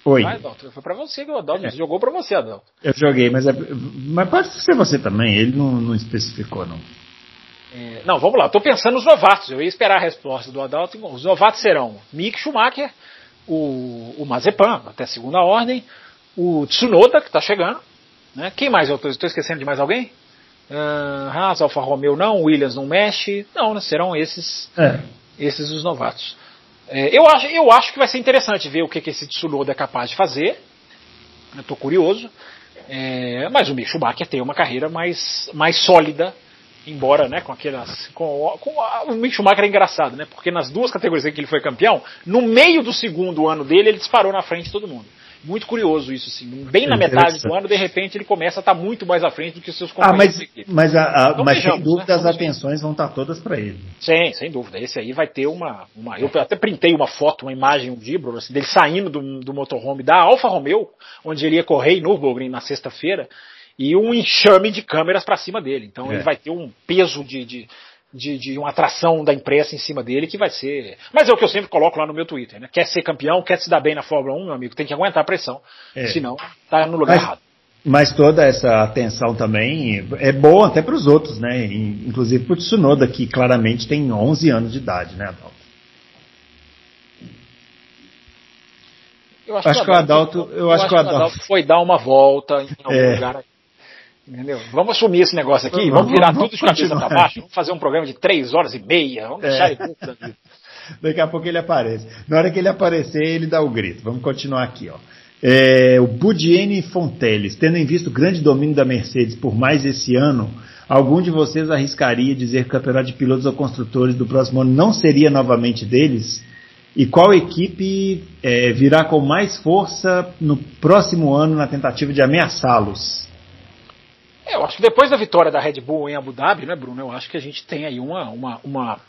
Oi. Vai, Adalto, foi para você que o Adalto é. jogou para você, Adalto. Eu joguei, mas, é, mas pode ser você também, ele não, não especificou, não. É, não, vamos lá, estou pensando nos novatos, eu ia esperar a resposta do Adalto. Os novatos serão Mick Schumacher, o, o Mazepan, até segunda ordem, o Tsunoda, que está chegando. Né? Quem mais? Eu estou esquecendo de mais alguém? Uh, Haas, Alfa Romeo não, Williams não mexe. Não, né? serão esses, é. esses os novatos. É, eu, acho, eu acho que vai ser interessante ver o que, que esse Tsunoda é capaz de fazer. Estou curioso. É, mas o Mick Schumacher tem uma carreira mais, mais sólida embora, né, com aquelas. Com, com a, o Mick Schumacher é engraçado, né? Porque nas duas categorias em que ele foi campeão, no meio do segundo ano dele, ele disparou na frente de todo mundo. Muito curioso isso, sim. Bem na metade do ano, de repente, ele começa a estar muito mais à frente do que os seus companheiros. Ah, mas, mas, a, a, então, mas sem dúvida né? as atenções vão estar todas para ele. Sim, sem dúvida. Esse aí vai ter uma, uma. Eu até printei uma foto, uma imagem, um Dibro, assim, dele saindo do, do motorhome da Alfa Romeo, onde ele ia correr em Nürburgring na sexta-feira e um enxame de câmeras para cima dele. Então é. ele vai ter um peso de, de, de, de, uma atração da imprensa em cima dele que vai ser. Mas é o que eu sempre coloco lá no meu Twitter, né? Quer ser campeão, quer se dar bem na Fórmula 1, meu amigo, tem que aguentar a pressão. É. Senão, tá no lugar mas, errado. Mas toda essa atenção também é boa até para os outros, né? Inclusive para o Tsunoda, que claramente tem 11 anos de idade, né, Adalto? Eu acho, acho que o Adalto, eu, acho que o Adalto foi dar uma volta em algum é. lugar Entendeu? Vamos assumir esse negócio aqui, vamos, vamos virar vamos, tudo de cabeça para baixo, vamos fazer um programa de três horas e meia, vamos deixar é. ele Daqui a pouco ele aparece. Na hora que ele aparecer, ele dá o grito. Vamos continuar aqui, ó. É, o Budiene Fonteles, tendo em vista o grande domínio da Mercedes por mais esse ano, algum de vocês arriscaria dizer que o campeonato de pilotos ou construtores do próximo ano não seria novamente deles? E qual equipe é, virá com mais força no próximo ano na tentativa de ameaçá-los? É, eu acho que depois da vitória da Red Bull em Abu Dhabi, né, Bruno? Eu acho que a gente tem aí uma, uma, uma...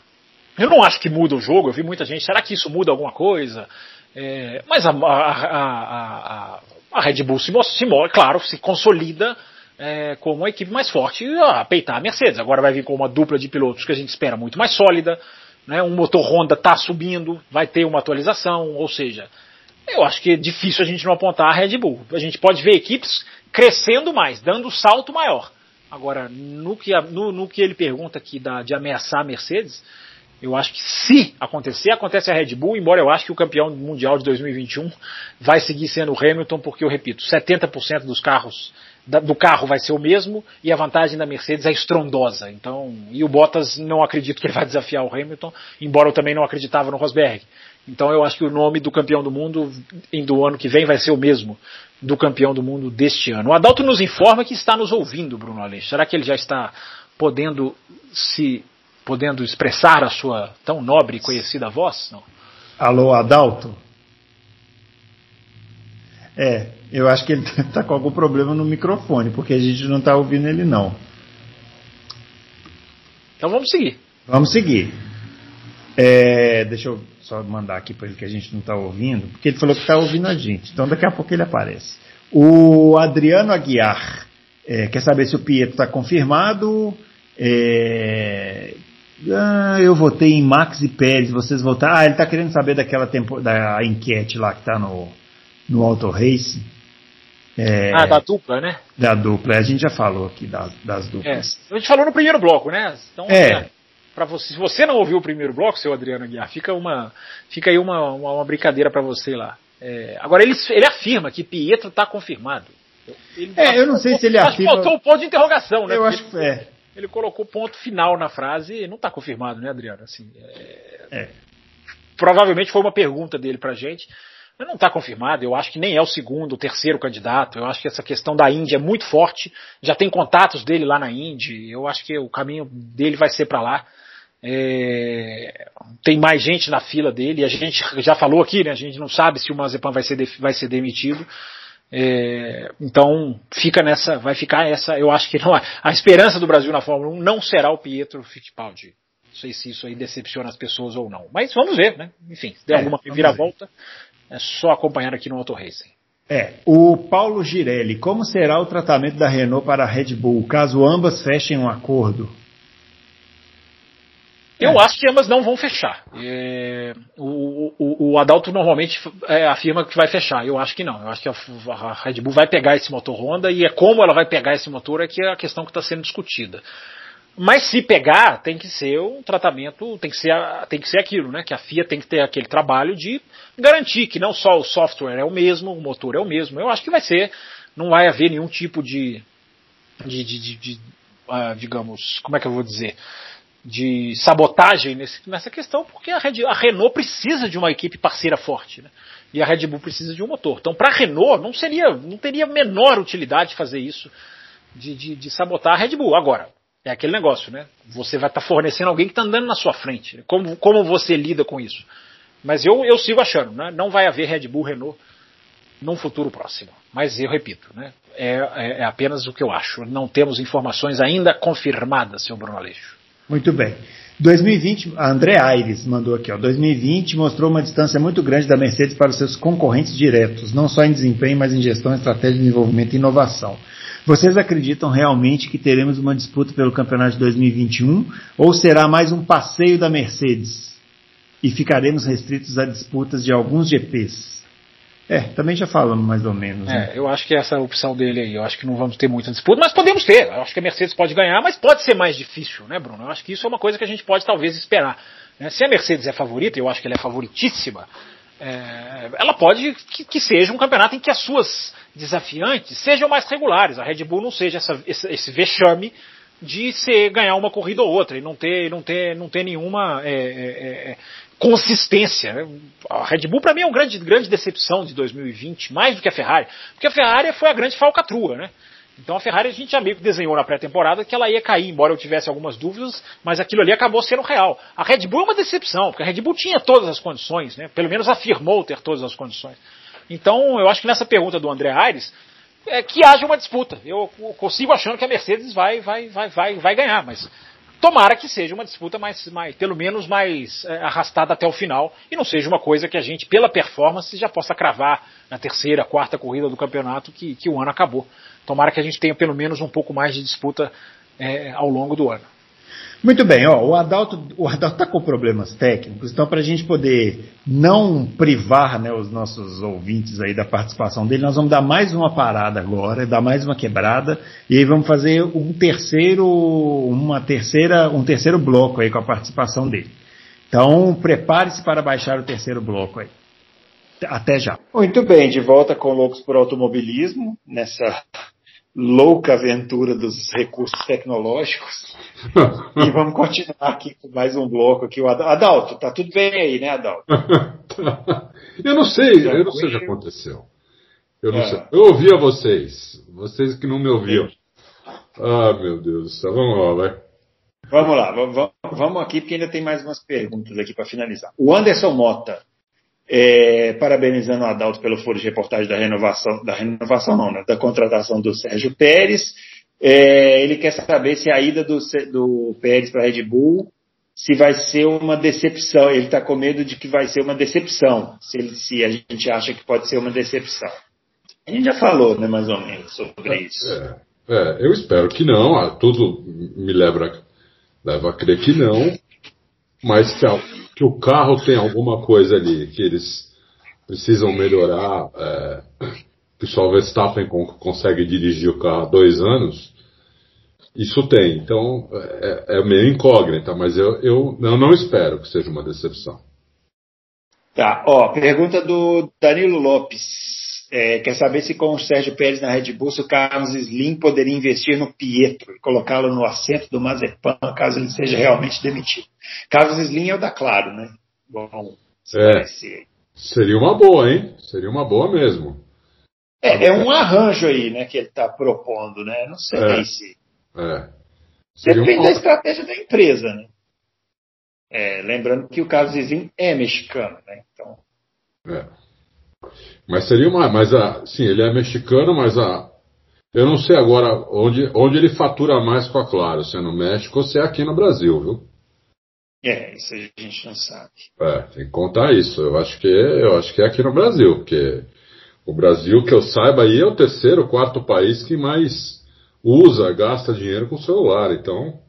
Eu não acho que muda o jogo, eu vi muita gente, será que isso muda alguma coisa? É, mas a, a, a, a, Red Bull se, se claro, se consolida é, como uma equipe mais forte a peitar a Mercedes. Agora vai vir com uma dupla de pilotos que a gente espera muito mais sólida. Né, um motor Honda está subindo, vai ter uma atualização, ou seja, eu acho que é difícil a gente não apontar a Red Bull. A gente pode ver equipes crescendo mais, dando salto maior. Agora, no que, no, no que ele pergunta aqui da, de ameaçar a Mercedes, eu acho que se acontecer, acontece a Red Bull, embora eu acho que o campeão mundial de 2021 vai seguir sendo o Hamilton, porque eu repito, 70% dos carros do carro vai ser o mesmo e a vantagem da Mercedes é estrondosa. Então, e o Bottas não acredito que ele vai desafiar o Hamilton, embora eu também não acreditava no Rosberg. Então eu acho que o nome do campeão do mundo do ano que vem vai ser o mesmo do campeão do mundo deste ano. O Adalto nos informa que está nos ouvindo, Bruno Aleixo. Será que ele já está podendo se podendo expressar a sua tão nobre e conhecida voz? Não. Alô, Adalto? É, eu acho que ele está com algum problema no microfone, porque a gente não está ouvindo ele não. Então vamos seguir. Vamos seguir. É, deixa eu só mandar aqui para ele que a gente não está ouvindo, porque ele falou que está ouvindo a gente. Então daqui a pouco ele aparece. O Adriano Aguiar é, quer saber se o Pietro está confirmado. É, ah, eu votei em Max e Pérez, vocês votaram. Ah, ele está querendo saber daquela tempo, da enquete lá que está no, no Auto Race. É, ah, da dupla, né? Da dupla, a gente já falou aqui das, das duplas. É, a gente falou no primeiro bloco, né? Então, é. Para você. Se você não ouviu o primeiro bloco, seu Adriano Aguiar, fica uma, fica aí uma, uma, uma brincadeira para você lá. É, agora ele, ele afirma que Pietro está confirmado. Ele, é, eu não sei se ele afirma. Faltou o ponto de interrogação, né? Eu acho que é. Ele colocou ponto final na frase e não está confirmado, né, Adriano? Assim, é, é. Provavelmente foi uma pergunta dele pra gente. Não está confirmado, eu acho que nem é o segundo, o terceiro candidato. Eu acho que essa questão da Índia é muito forte. Já tem contatos dele lá na Índia. Eu acho que o caminho dele vai ser para lá. É, tem mais gente na fila dele, a gente já falou aqui, né? A gente não sabe se o Mazepan vai ser, vai ser demitido. É, então fica nessa, vai ficar essa. Eu acho que não, a esperança do Brasil na Fórmula 1 não será o Pietro Fittipaldi. Não sei se isso aí decepciona as pessoas ou não. Mas vamos ver, né? Enfim, se der é, alguma viravolta, é só acompanhar aqui no Auto Racing. É, o Paulo Girelli, como será o tratamento da Renault para a Red Bull, caso ambas fechem um acordo? Eu é. acho que ambas não vão fechar. É, o, o, o, Adalto normalmente é, afirma que vai fechar. Eu acho que não. Eu acho que a, a, Red Bull vai pegar esse motor Honda e é como ela vai pegar esse motor é que é a questão que está sendo discutida. Mas se pegar, tem que ser um tratamento, tem que ser, tem que ser aquilo, né? Que a FIA tem que ter aquele trabalho de garantir que não só o software é o mesmo, o motor é o mesmo. Eu acho que vai ser, não vai haver nenhum tipo de, de, de, de, de uh, digamos, como é que eu vou dizer? de sabotagem nesse, nessa questão, porque a, Red, a, Renault precisa de uma equipe parceira forte, né? E a Red Bull precisa de um motor. Então, para a Renault, não seria, não teria menor utilidade fazer isso de, de, de, sabotar a Red Bull. Agora, é aquele negócio, né? Você vai estar tá fornecendo alguém que está andando na sua frente. Como, como você lida com isso? Mas eu, eu sigo achando, né? Não vai haver Red Bull Renault num futuro próximo. Mas eu repito, né? É, é, é apenas o que eu acho. Não temos informações ainda confirmadas, seu Bruno Aleixo. Muito bem. 2020, a André Aires mandou aqui, ó. 2020 mostrou uma distância muito grande da Mercedes para os seus concorrentes diretos, não só em desempenho, mas em gestão, estratégia, desenvolvimento e inovação. Vocês acreditam realmente que teremos uma disputa pelo campeonato de 2021 ou será mais um passeio da Mercedes e ficaremos restritos a disputas de alguns GPs? É, também já falamos mais ou menos. É, né? eu acho que essa é a opção dele aí. Eu acho que não vamos ter muita disputa, mas podemos ter. Eu acho que a Mercedes pode ganhar, mas pode ser mais difícil, né, Bruno? Eu acho que isso é uma coisa que a gente pode talvez esperar. Né? Se a Mercedes é favorita, eu acho que ela é favoritíssima, é, ela pode que, que, seja um campeonato em que as suas desafiantes sejam mais regulares. A Red Bull não seja essa, esse, esse vexame de ser ganhar uma corrida ou outra e não ter, não ter, não ter nenhuma é, é, é consistência. A Red Bull para mim é uma grande, grande decepção de 2020, mais do que a Ferrari, porque a Ferrari foi a grande falcatrua, né? Então a Ferrari a gente já meio que desenhou na pré-temporada que ela ia cair, embora eu tivesse algumas dúvidas, mas aquilo ali acabou sendo real. A Red Bull é uma decepção, porque a Red Bull tinha todas as condições, né? Pelo menos afirmou ter todas as condições. Então eu acho que nessa pergunta do André Aires, é que haja uma disputa. Eu consigo achando que a Mercedes vai, vai, vai, vai, vai ganhar, mas Tomara que seja uma disputa mais, mais pelo menos mais é, arrastada até o final e não seja uma coisa que a gente, pela performance, já possa cravar na terceira, quarta corrida do campeonato que, que o ano acabou. Tomara que a gente tenha pelo menos um pouco mais de disputa é, ao longo do ano. Muito bem, ó, o Adalto o Adalto está com problemas técnicos, então para a gente poder não privar né, os nossos ouvintes aí da participação dele, nós vamos dar mais uma parada agora, dar mais uma quebrada e aí vamos fazer um terceiro, uma terceira, um terceiro bloco aí com a participação dele. Então prepare-se para baixar o terceiro bloco aí. Até já. Muito bem, de volta com Loucos por Automobilismo, nessa louca aventura dos recursos tecnológicos. e vamos continuar aqui com mais um bloco aqui. O Adalto, tá tudo bem aí, né, Adalto? eu não sei, eu não sei o que aconteceu. Eu não é. sei. Eu ouvi a vocês, vocês que não me ouviam. Ah, meu Deus do céu, vamos lá, vai. Vamos lá, vamos, vamos aqui porque ainda tem mais umas perguntas aqui para finalizar. O Anderson Mota é, parabenizando o Adalto pelo foro de reportagem da renovação, da renovação não, né, da contratação do Sérgio Pérez. É, ele quer saber se a ida do, do Pérez para a Red Bull se vai ser uma decepção. Ele está com medo de que vai ser uma decepção, se, ele, se, a gente acha que pode ser uma decepção. A gente já falou, né, mais ou menos, sobre isso. É, é eu espero que não. Tudo me leva, leva a crer que não. Mas que, que o carro tem alguma coisa ali que eles precisam melhorar, é, que só o Verstappen consegue dirigir o carro há dois anos, Isso tem. Então é, é meio incógnita, mas eu, eu, eu não espero que seja uma decepção. Tá, ó, pergunta do Danilo Lopes. É, quer saber se com o Sérgio Pérez na Red Bull, se o Carlos Slim poderia investir no Pietro e colocá-lo no assento do Mazepan, caso ele seja realmente demitido. Carlos Slim é o da Claro, né? Bom, é, seria uma boa, hein? Seria uma boa mesmo. É, é um arranjo aí, né, que ele está propondo, né? Não sei é, se. É. Depende uma... da estratégia da empresa, né? É, lembrando que o Carlos Slim é mexicano, né? Então. É. Mas seria uma. Mas a, sim, ele é mexicano, mas a. Eu não sei agora onde, onde ele fatura mais com a Claro, se é no México ou se é aqui no Brasil, viu? É, isso a gente não sabe. É, tem que contar isso. Eu acho que eu acho que é aqui no Brasil, porque o Brasil, que eu saiba, aí é o terceiro, quarto país que mais usa, gasta dinheiro com celular. Então,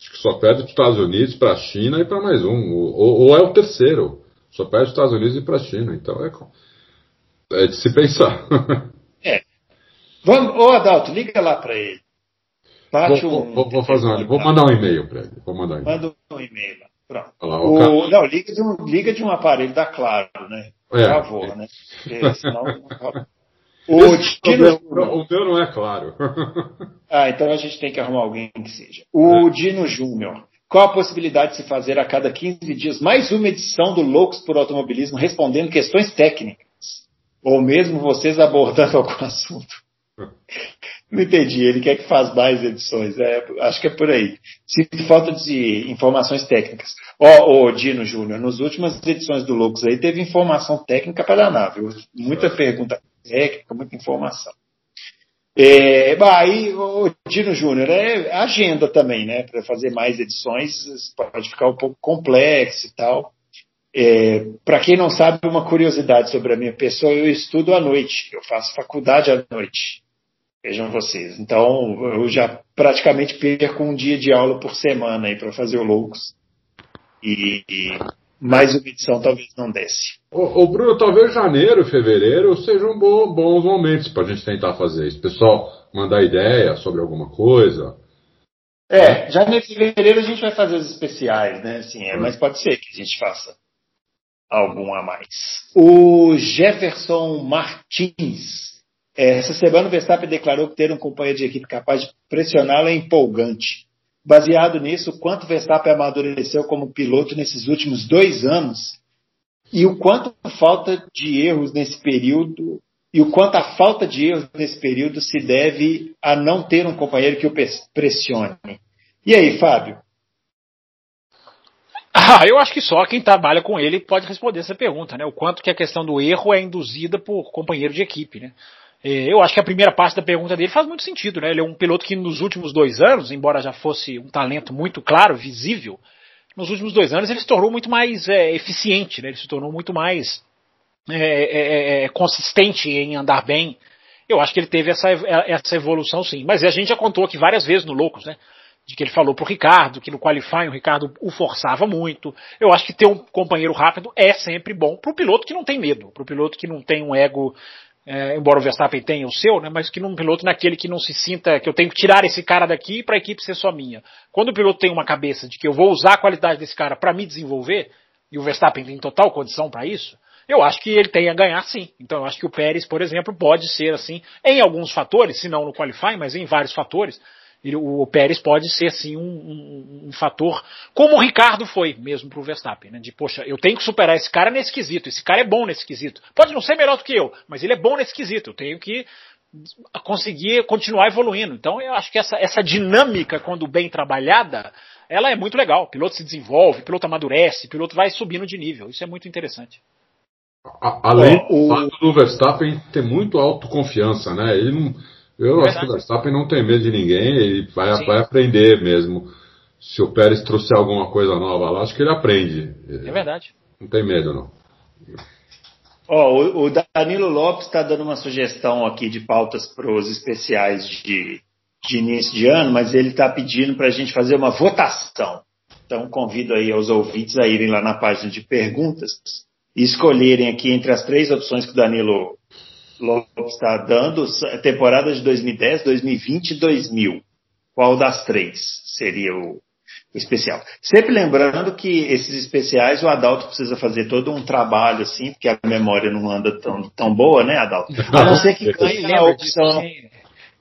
acho que só perde os Estados Unidos para a China e para mais um. Ou, ou, é o terceiro. Só perde os Estados Unidos e para a China. Então é é de se pensar. é. Vamos, ô Adalto, liga lá para ele. Bate vou, um, vou, vou fazer um, vou mandar um e-mail para ele. Vou mandar um Manda um e-mail lá. Pronto. o, não, liga de, um, liga de um aparelho da Claro, né? Por é, favor, é. né? Porque senão. O, Dino, o meu não é claro. ah, então a gente tem que arrumar alguém que seja. O é. Dino Júnior. Qual a possibilidade de se fazer a cada 15 dias mais uma edição do Loucos por Automobilismo respondendo questões técnicas? Ou mesmo vocês abordando algum assunto. Não entendi. Ele quer que faz mais edições. É, acho que é por aí. Sinto falta de informações técnicas. Ó, oh, oh, Dino Júnior, nas últimas edições do Loucos aí teve informação técnica para danar, viu? Muita pergunta técnica, muita informação. É, bah, aí, o Dino Júnior, é agenda também, né? Para fazer mais edições pode ficar um pouco complexo e tal. É, Para quem não sabe, uma curiosidade sobre a minha pessoa, eu estudo à noite, eu faço faculdade à noite. Vejam vocês. Então, eu já praticamente perco um dia de aula por semana aí para fazer o Loucos. E, e, mais uma edição talvez não desce. Ô, ô Bruno, talvez janeiro, fevereiro sejam bons, bons momentos para a gente tentar fazer isso. Pessoal, mandar ideia sobre alguma coisa. É, janeiro e fevereiro a gente vai fazer os especiais, né? Assim, é, mas pode ser que a gente faça algum a mais. O Jefferson Martins. É, essa semana o Verstappen declarou que ter um companheiro de equipe capaz de pressioná-lo é empolgante. Baseado nisso, o quanto Verstappen amadureceu como piloto nesses últimos dois anos e o quanto falta de erros nesse período e o quanto a falta de erros nesse período se deve a não ter um companheiro que o pressione. E aí, Fábio? Ah, eu acho que só quem trabalha com ele pode responder essa pergunta, né? O quanto que a questão do erro é induzida por companheiro de equipe, né? É, eu acho que a primeira parte da pergunta dele faz muito sentido, né? Ele é um piloto que nos últimos dois anos, embora já fosse um talento muito claro, visível, nos últimos dois anos ele se tornou muito mais é, eficiente, né? Ele se tornou muito mais é, é, é consistente em andar bem. Eu acho que ele teve essa, essa evolução sim. Mas a gente já contou aqui várias vezes no Loucos, né? De que ele falou pro Ricardo, que no qualifying o Ricardo o forçava muito. Eu acho que ter um companheiro rápido é sempre bom pro piloto que não tem medo, pro piloto que não tem um ego, é, embora o Verstappen tenha o seu, né, mas que num piloto naquele que não se sinta que eu tenho que tirar esse cara daqui para a equipe ser só minha. Quando o piloto tem uma cabeça de que eu vou usar a qualidade desse cara para me desenvolver, e o Verstappen tem total condição para isso, eu acho que ele tem a ganhar sim. Então eu acho que o Pérez, por exemplo, pode ser assim, em alguns fatores, se não no qualifying, mas em vários fatores, ele, o Pérez pode ser sim um, um, um, fator, como o Ricardo foi mesmo para o Verstappen, né? De poxa, eu tenho que superar esse cara nesse quesito, esse cara é bom nesse quesito. Pode não ser melhor do que eu, mas ele é bom nesse quesito. Eu tenho que conseguir continuar evoluindo. Então eu acho que essa, essa dinâmica, quando bem trabalhada, ela é muito legal. O piloto se desenvolve, o piloto amadurece, o piloto vai subindo de nível. Isso é muito interessante. Além do fato do Verstappen ter muito autoconfiança, né? Ele não eu é acho que o Verstappen não tem medo de ninguém, ele vai, vai aprender mesmo. Se o Pérez trouxer alguma coisa nova lá, acho que ele aprende. É verdade. Não tem medo, não. Ó, oh, o Danilo Lopes está dando uma sugestão aqui de pautas para os especiais de, de início de ano, mas ele está pedindo para a gente fazer uma votação. Então convido aí aos ouvintes a irem lá na página de perguntas e escolherem aqui entre as três opções que o Danilo Lopes está dando, temporada de 2010, 2020 e 2000. qual das três seria o, especial. Sempre lembrando que esses especiais o Adalto precisa fazer todo um trabalho assim, porque a memória não anda tão, tão boa, né, Adalto? A não ser que ganhe a opção.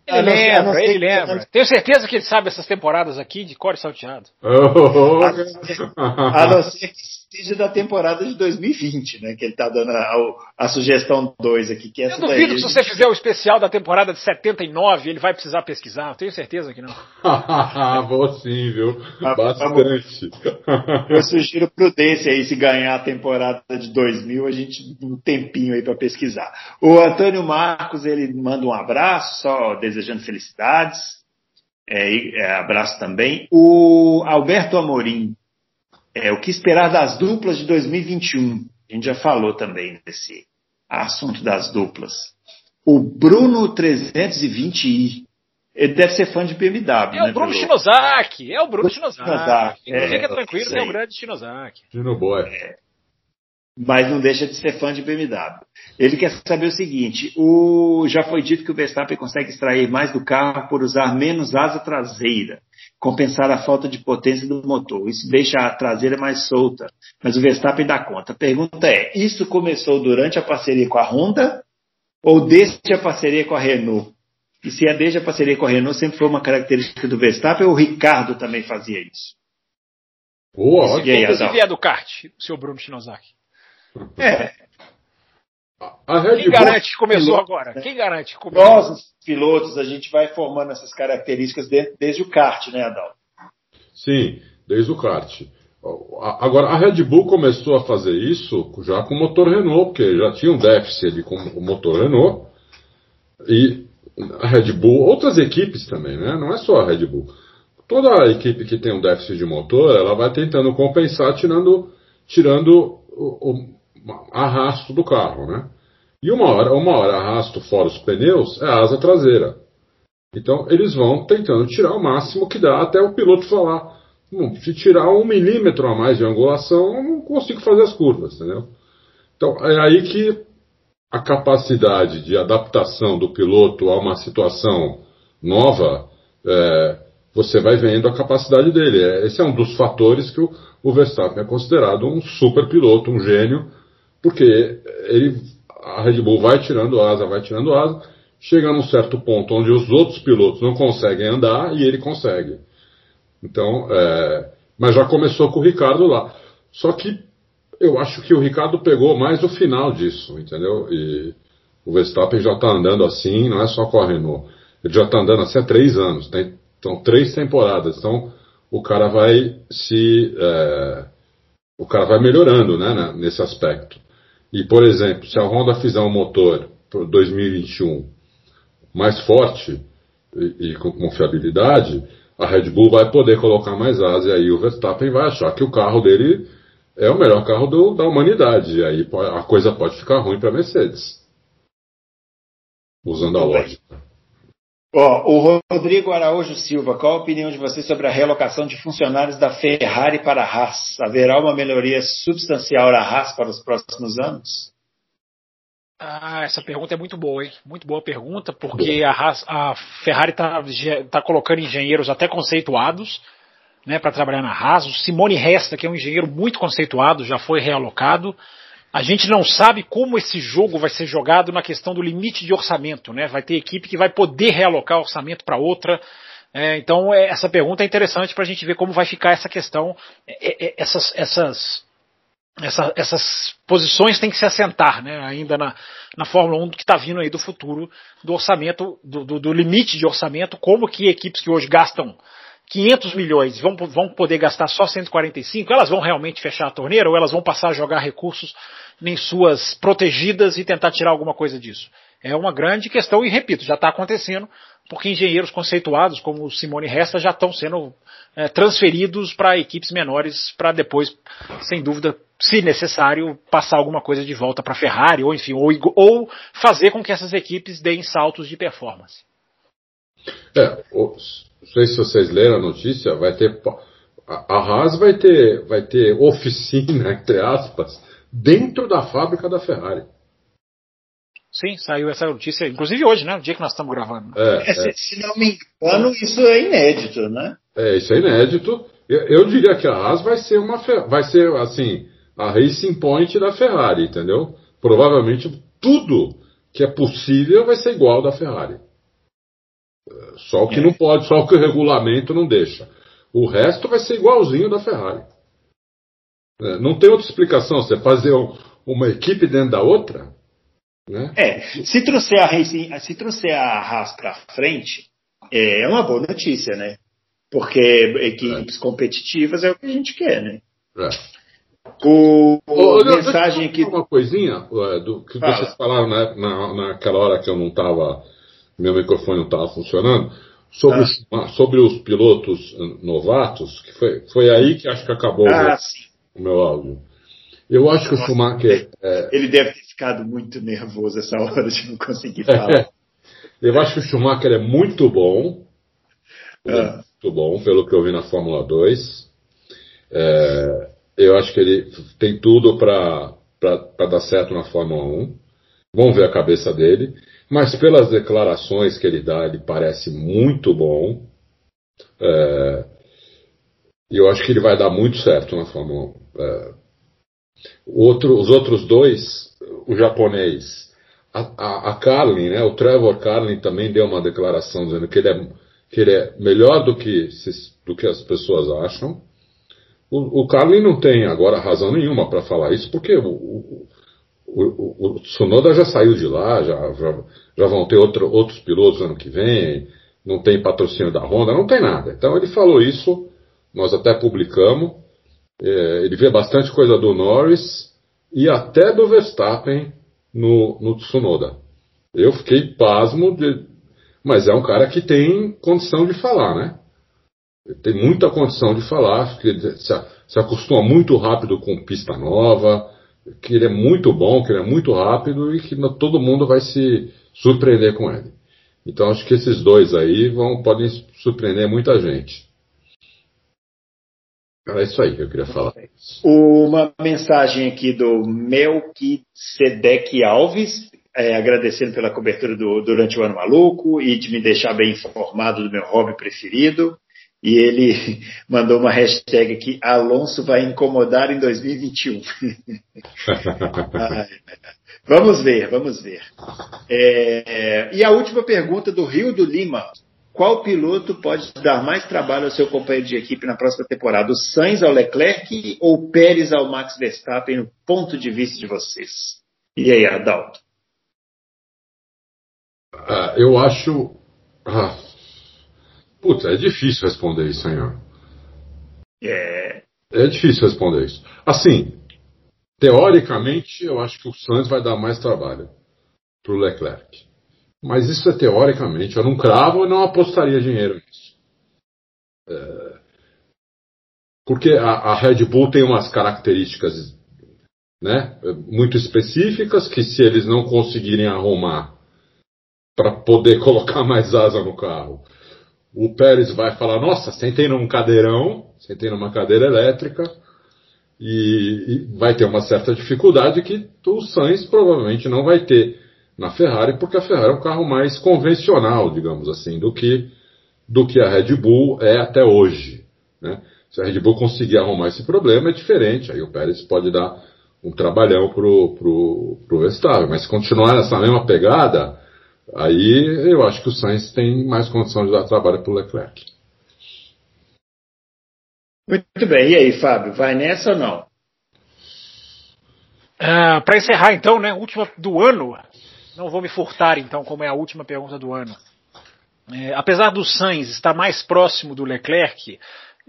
Ele lembra, ele lembra. Tenho certeza que ele sabe essas temporadas aqui de core salteado. Oh, a não ser que seja da temporada de 2020, né? Que ele está dando a, a, sugestão 2 aqui. Que essa eu duvido que se você fizer o especial da temporada de 79, ele vai precisar pesquisar. Tenho certeza que não. Vou sim, viu? Bastante. Eu sugiro prudência aí, se ganhar a temporada de 2000, a gente um tempinho aí para pesquisar. O Antônio Marcos, ele manda um abraço, só desejando felicidades. É, é, abraço também. O Alberto Amorim, é, o que esperar das duplas de 2021? A gente já falou também desse assunto das duplas. O Bruno 320i, ele deve ser fã de BMW. É né, o Bruno Shinozaki, é o Bruno Shinozaki. É, Fica tranquilo, é o grande Shinozaki. Shinoboy. É mas não deixa de ser fã de BMW. Ele quer saber o seguinte: o, já foi dito que o Verstappen consegue extrair mais do carro por usar menos asa traseira, compensar a falta de potência do motor. Isso deixa a traseira mais solta, mas o Verstappen dá conta. A pergunta é: isso começou durante a parceria com a Honda ou desde a parceria com a Renault? E se é desde a parceria com a Renault sempre foi uma característica do Verstappen ou o Ricardo também fazia isso? Boa, ótimo. E aí, Inclusive é do kart, o seu Bruno Shinozaki. É. A Red Quem garante que começou piloto, agora? Né? Quem garante que começou? Nós, os pilotos, a gente vai formando essas características desde, desde o kart, né, Adal? Sim, desde o kart. Agora, a Red Bull começou a fazer isso já com o motor Renault, porque já tinha um déficit ali com o motor Renault. E a Red Bull, outras equipes também, né? Não é só a Red Bull. Toda a equipe que tem um déficit de motor, ela vai tentando compensar tirando, tirando o, arrasto do carro, né? E uma hora, uma hora arrasto fora os pneus é a asa traseira. Então eles vão tentando tirar o máximo que dá até o piloto falar: se tirar um milímetro a mais de angulação, eu não consigo fazer as curvas, entendeu? Então é aí que a capacidade de adaptação do piloto a uma situação nova, é, você vai vendo a capacidade dele. É, esse é um dos fatores que o, o Verstappen é considerado um super piloto, um gênio porque ele, a Red Bull vai tirando asa, vai tirando asa, chega num certo ponto onde os outros pilotos não conseguem andar e ele consegue. Então, é, mas já começou com o Ricardo lá. Só que eu acho que o Ricardo pegou mais o final disso, entendeu? E o Verstappen já está andando assim, não é só com a Renault. Ele já está andando assim há três anos, tem, então três temporadas. Então o cara vai se. É, o cara vai melhorando né, nesse aspecto. E, por exemplo, se a Honda fizer um motor para 2021 mais forte e, e, com confiabilidade, a Red Bull vai poder colocar mais asa e aí o Verstappen vai achar que o carro dele é o melhor carro do, da humanidade. E aí a coisa pode ficar ruim para a Mercedes. Usando a lógica. O Rodrigo Araújo Silva, qual a opinião de você sobre a relocação de funcionários da Ferrari para a Haas? Haverá uma melhoria substancial na Haas para os próximos anos? Ah, essa pergunta é muito boa, hein? Muito boa pergunta, porque a, Haas, a Ferrari está tá colocando engenheiros até conceituados né, para trabalhar na Haas. O Simone Resta, que é um engenheiro muito conceituado, já foi realocado. A gente não sabe como esse jogo vai ser jogado na questão do limite de orçamento, né? Vai ter equipe que vai poder realocar orçamento para outra. É, então, é, essa pergunta é interessante para a gente ver como vai ficar essa questão. É, é, essas, essas, essa, essas posições têm que se assentar né, ainda na, na Fórmula 1 que está vindo aí do futuro do orçamento, do, do, do, limite de orçamento, como que equipes que hoje gastam 500 milhões vão, vão poder gastar só 145, elas vão realmente fechar a torneira ou elas vão passar a jogar recursos em suas protegidas e tentar tirar alguma coisa disso? É uma grande questão e, repito, já está acontecendo porque engenheiros conceituados como Simone Resta já estão sendo é, transferidos para equipes menores para depois, sem dúvida, se necessário, passar alguma coisa de volta para a Ferrari ou enfim, ou, ou fazer com que essas equipes deem saltos de performance. É, não sei se vocês leram a notícia, vai ter. A Haas vai ter, vai ter oficina, entre aspas, dentro da fábrica da Ferrari. Sim, saiu essa notícia, inclusive hoje, né? No dia que nós estamos gravando. É, é, é. Se não me engano, isso é inédito, né? É, isso é inédito. Eu, eu diria que a Haas vai ser uma vai ser assim a racing point da Ferrari, entendeu? Provavelmente tudo que é possível vai ser igual da Ferrari. Só o que é. não pode, só o que o regulamento não deixa. O resto vai ser igualzinho da Ferrari. É, não tem outra explicação. Você fazer uma equipe dentro da outra. Né? É, se trouxer a Racing, se trouxer a Haas para frente, é uma boa notícia, né? Porque equipes é. competitivas é o que a gente quer, né? É. O, o mensagem aqui. Uma coisinha do que Fala. vocês falaram na, na, naquela hora que eu não estava, meu microfone não estava funcionando, sobre, ah. os, sobre os pilotos novatos, que foi, foi aí que acho que acabou ah, o, o, meu áudio. Eu acho que Nossa, o Schumacher. É, ele deve ter ficado muito nervoso essa hora de não conseguir falar. eu acho que o Schumacher é muito bom. Ah. Muito bom, pelo que eu vi na Fórmula 2. É, eu acho que ele tem tudo para dar certo na Fórmula 1. Vamos ver a cabeça dele. Mas pelas declarações que ele dá, ele parece muito bom. É, eu acho que ele vai dar muito certo na Fórmula 1. É, outro, os outros dois, o japonês, a, a, a, Carlin, né, o Trevor Carlin também deu uma declaração dizendo que ele é, que ele é melhor do que, do que as pessoas acham. O, o Carlin não tem agora razão nenhuma para falar isso, porque o, o, o, o, Tsunoda já saiu de lá, já, já, já vão ter outro, outros pilotos ano que vem, não tem patrocínio da Honda, não tem nada. Então ele falou isso, nós até publicamos. É, ele vê bastante coisa do Norris e até do Verstappen no, no Tsunoda. Eu fiquei pasmo, de, mas é um cara que tem condição de falar, né? tem muita condição de falar, ele se, se acostuma muito rápido com pista nova, que ele é muito bom, que ele é muito rápido e que todo mundo vai se surpreender com ele. Então acho que esses dois aí vão, podem surpreender muita gente. Era isso aí que eu queria falar. Uma mensagem aqui do Melquisedec Alves, é, agradecendo pela cobertura do, durante o ano maluco e de me deixar bem informado do meu hobby preferido. E ele mandou uma hashtag aqui: Alonso vai incomodar em 2021. vamos ver, vamos ver. É, e a última pergunta do Rio do Lima: Qual piloto pode dar mais trabalho ao seu companheiro de equipe na próxima temporada? O Sainz ao Leclerc ou o Pérez ao Max Verstappen, no ponto de vista de vocês? E aí, Adalto? Uh, eu acho. Uh Putz, é difícil responder isso, senhor. É. É difícil responder isso. Assim, teoricamente, eu acho que o Sainz vai dar mais trabalho para o Leclerc. Mas isso é teoricamente. Eu não cravo e não apostaria dinheiro nisso. É, porque a, a, Red Bull tem umas características né, muito específicas que se eles não conseguirem arrumar para poder colocar mais asa no carro o Pérez vai falar: Nossa, sentei num cadeirão, sentei numa cadeira elétrica, e, e, vai ter uma certa dificuldade que o Sainz provavelmente não vai ter na Ferrari, porque a Ferrari é um carro mais convencional, digamos assim, do que, do que a Red Bull é até hoje. Né? Se a Red Bull conseguir arrumar esse problema, é diferente, aí o Pérez pode dar um trabalhão pro, pro, pro Verstappen, mas se continuar nessa mesma pegada, Aí eu acho que o Sainz tem mais condição de dar trabalho para o Leclerc. Muito bem, e aí, Fábio, vai nessa ou não? Uh, ah, para encerrar, então, né, última do ano, não vou me furtar, então, como é a última pergunta do ano. É, apesar do Sainz estar mais próximo do Leclerc,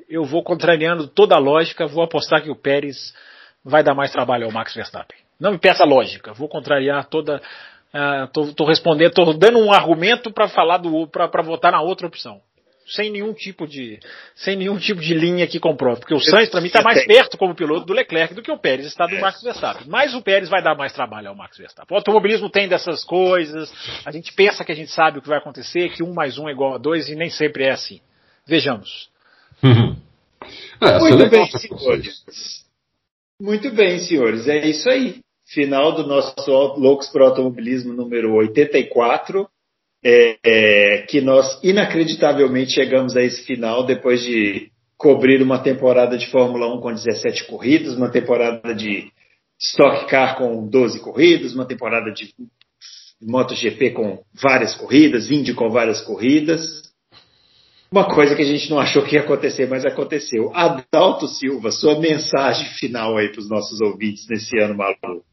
eu vou contrariando toda a lógica, vou apostar que o Pérez vai dar mais trabalho ao Max Verstappen. Não me peça lógica, vou contrariar toda Estou uh, respondendo, estou dando um argumento para falar do para votar na outra opção. Sem nenhum tipo de sem nenhum tipo de linha que comprove, porque o Sainz para mim está mais perto como piloto do Leclerc do que o Pérez está do Max Verstappen. Mas o Pérez vai dar mais trabalho ao Max Verstappen. O automobilismo tem dessas coisas. A gente pensa que a gente sabe o que vai acontecer, que um mais um é igual a dois e nem sempre é assim. Vejamos. Uhum. É, Muito bem, senhores. Muito bem, senhores. É isso aí. Final do nosso Loucos para Automobilismo número 84, é, é, que nós inacreditavelmente chegamos a esse final depois de cobrir uma temporada de Fórmula 1 com 17 corridas, uma temporada de Stock Car com 12 corridas, uma temporada de MotoGP com várias corridas, Indy com várias corridas. Uma coisa que a gente não achou que ia acontecer, mas aconteceu. Adalto Silva, sua mensagem final aí para os nossos ouvintes nesse ano maluco.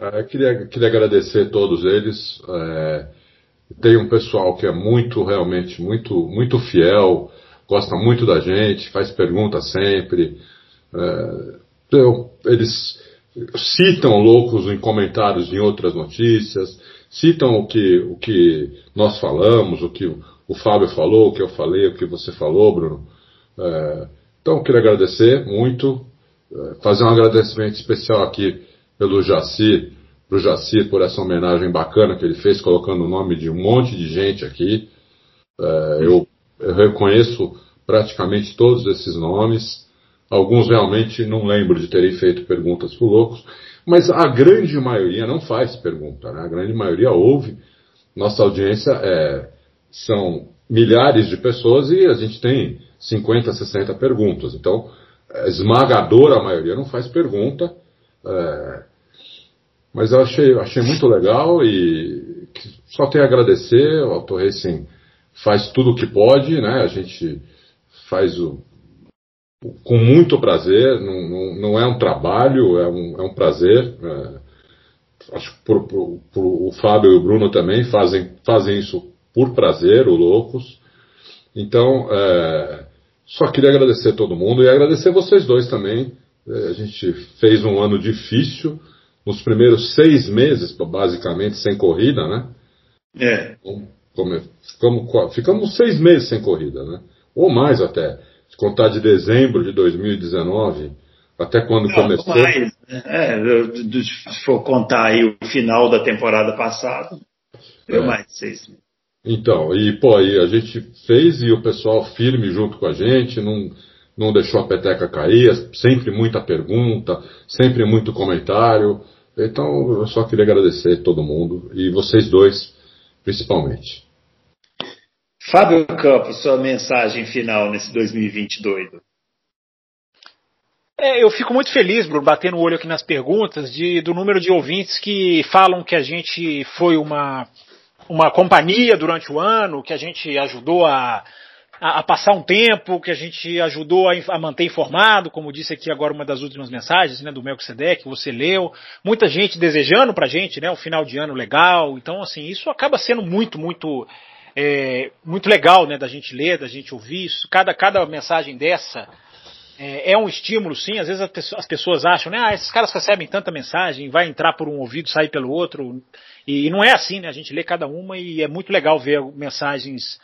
É, queria, queria agradecer a todos eles. É, tem um pessoal que é muito, realmente, muito, muito fiel, gosta muito da gente, faz perguntas sempre. É, então, eles citam loucos em comentários em outras notícias, citam o que, o que nós falamos, o que o Fábio falou, o que eu falei, o que você falou, Bruno. É, então, queria agradecer muito, é, fazer um agradecimento especial aqui pelo Jaci, pro Jaci por essa homenagem bacana que ele fez, colocando o nome de um monte de gente aqui. É, eu, eu reconheço praticamente todos esses nomes. Alguns realmente não lembro de terem feito perguntas para loucos, mas a grande maioria não faz pergunta, né? A grande maioria ouve. Nossa audiência é, são milhares de pessoas e a gente tem 50, 60 perguntas. Então, a esmagadora maioria não faz pergunta. É, mas eu achei, achei muito legal e só tenho a agradecer. O Auto Racing faz tudo o que pode, né? A gente faz o, com muito prazer, não, não, não, é um trabalho, é um, é um prazer. É, acho que por, por, por, o Fábio e o Bruno também fazem, fazem isso por prazer, o Loucos. Então, é, só queria agradecer todo mundo e agradecer vocês dois também. É, a gente fez um ano difícil, nos primeiros seis meses, basicamente, sem corrida, né? É. Como, ficamos, ficamos seis meses sem corrida, né? Ou mais até se contar de dezembro de 2019 até quando Não, começou. Mais, né? é, se for contar aí o final da temporada passada, deu é. mais de seis Então, e pô, aí a gente fez e o pessoal firme junto com a gente, não, não deixou a peteca cair, sempre muita pergunta, sempre muito comentário. Então, eu só queria agradecer todo mundo e vocês dois, principalmente. Fábio Campos, sua mensagem final nesse 2020 doido. É, eu fico muito feliz, Bruno, batendo o olho aqui nas perguntas, de, do número de ouvintes que falam que a gente foi uma, uma companhia durante o ano, que a gente ajudou a, a, a passar um tempo, que a gente ajudou a, a, manter informado, como disse aqui agora uma das últimas mensagens né, do Melquisedeque, que você leu. Muita gente desejando pra gente né, um final de ano legal. Então, assim, isso acaba sendo muito, muito é, muito legal né, da gente ler, da gente ouvir isso. Cada, cada mensagem dessa é, é um estímulo, sim. Às vezes as pessoas acham, né, ah, esses caras recebem tanta mensagem, vai entrar por um ouvido, sair pelo outro. E, e não é assim, né? A gente lê cada uma e é muito legal ver mensagens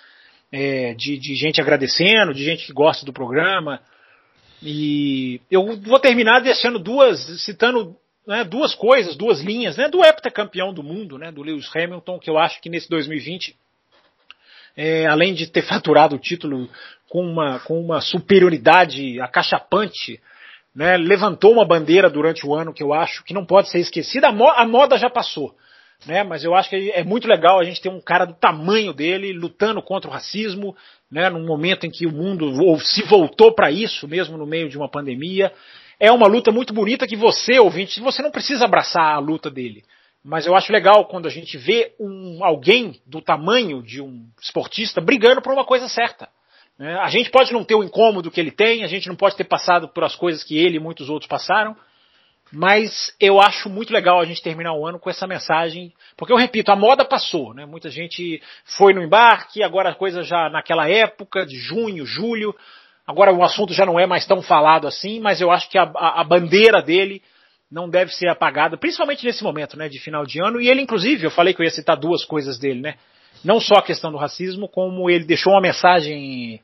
é, de, de gente agradecendo, de gente que gosta do programa. E eu vou terminar deixando duas, citando né, duas coisas, duas linhas, né, do heptacampeão do mundo, né, do Lewis Hamilton, que eu acho que nesse 2020 é, além de ter faturado o título com uma, com uma superioridade acachapante, né, levantou uma bandeira durante o ano que eu acho que não pode ser esquecida. A, mo a moda já passou, né, mas eu acho que é muito legal a gente ter um cara do tamanho dele lutando contra o racismo, né, num momento em que o mundo se voltou para isso, mesmo no meio de uma pandemia. É uma luta muito bonita que você, ouvinte, você não precisa abraçar a luta dele. Mas eu acho legal quando a gente vê um, alguém do tamanho de um esportista brigando por uma coisa certa. Né? A gente pode não ter o incômodo que ele tem, a gente não pode ter passado por as coisas que ele e muitos outros passaram, mas eu acho muito legal a gente terminar o ano com essa mensagem, porque eu repito, a moda passou, né? Muita gente foi no embarque, agora a coisa já naquela época de junho, julho, agora o assunto já não é mais tão falado assim, mas eu acho que a, a, a bandeira dele não deve ser apagada, principalmente nesse momento, né, de final de ano. E ele, inclusive, eu falei que eu ia citar duas coisas dele, né? Não só a questão do racismo, como ele deixou uma mensagem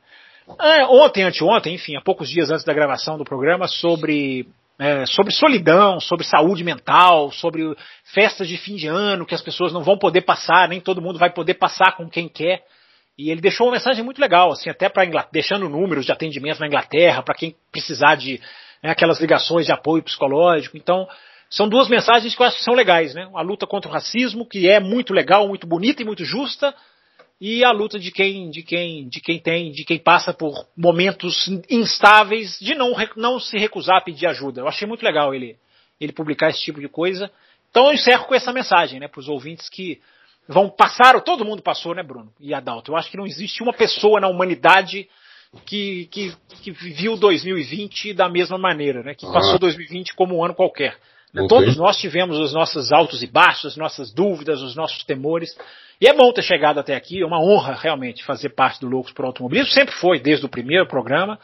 é, ontem, anteontem, enfim, há poucos dias antes da gravação do programa, sobre, é, sobre solidão, sobre saúde mental, sobre festas de fim de ano que as pessoas não vão poder passar, nem todo mundo vai poder passar com quem quer. E ele deixou uma mensagem muito legal, assim, até para deixando números de atendimento na Inglaterra, para quem precisar de né, aquelas ligações de apoio psicológico. Então, são duas mensagens que eu acho que são legais, né? A luta contra o racismo, que é muito legal, muito bonita e muito justa, e a luta de quem, de quem, de quem tem, de quem passa por momentos instáveis, de não, não se recusar a pedir ajuda. Eu achei muito legal ele, ele publicar esse tipo de coisa. Então eu encerro com essa mensagem, né, para os ouvintes que vão passar, todo mundo passou, né, Bruno e Adalto. Eu acho que não existe uma pessoa na humanidade que, que, que viu 2020 da mesma maneira, né, que passou 2020 ah. como um ano qualquer. Okay. Todos nós tivemos os nossos altos e baixos, as nossas dúvidas, os nossos temores. E é bom ter chegado até aqui, é uma honra realmente fazer parte do Loucos por Automobilismo, sempre foi, desde o primeiro programa,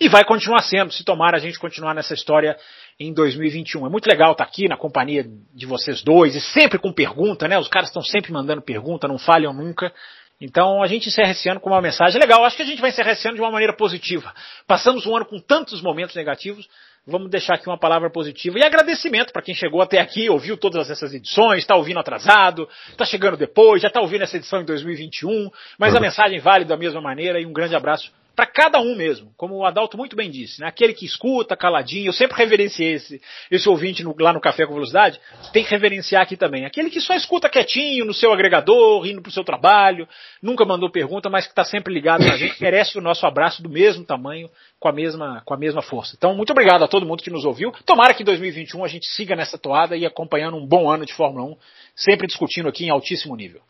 e vai continuar sendo, se tomar a gente continuar nessa história em 2021. É muito legal estar aqui na companhia de vocês dois, e sempre com pergunta, né? Os caras estão sempre mandando pergunta, não falham nunca. Então a gente encerra esse ano com uma mensagem legal. Acho que a gente vai encerrar esse ano de uma maneira positiva. Passamos um ano com tantos momentos negativos, Vamos deixar aqui uma palavra positiva e agradecimento para quem chegou até aqui, ouviu todas essas edições, está ouvindo atrasado, está chegando depois, já está ouvindo essa edição em 2021, mas uhum. a mensagem vale da mesma maneira e um grande abraço para cada um mesmo, como o Adalto muito bem disse, né? aquele que escuta caladinho, eu sempre reverenciei esse, esse ouvinte no, lá no Café com Velocidade, tem que reverenciar aqui também, aquele que só escuta quietinho no seu agregador, indo para o seu trabalho, nunca mandou pergunta, mas que está sempre ligado na gente, merece o nosso abraço do mesmo tamanho, com a mesma, com a mesma força. Então, muito obrigado a todo mundo que nos ouviu, tomara que em 2021 a gente siga nessa toada e acompanhando um bom ano de Fórmula 1, sempre discutindo aqui em altíssimo nível.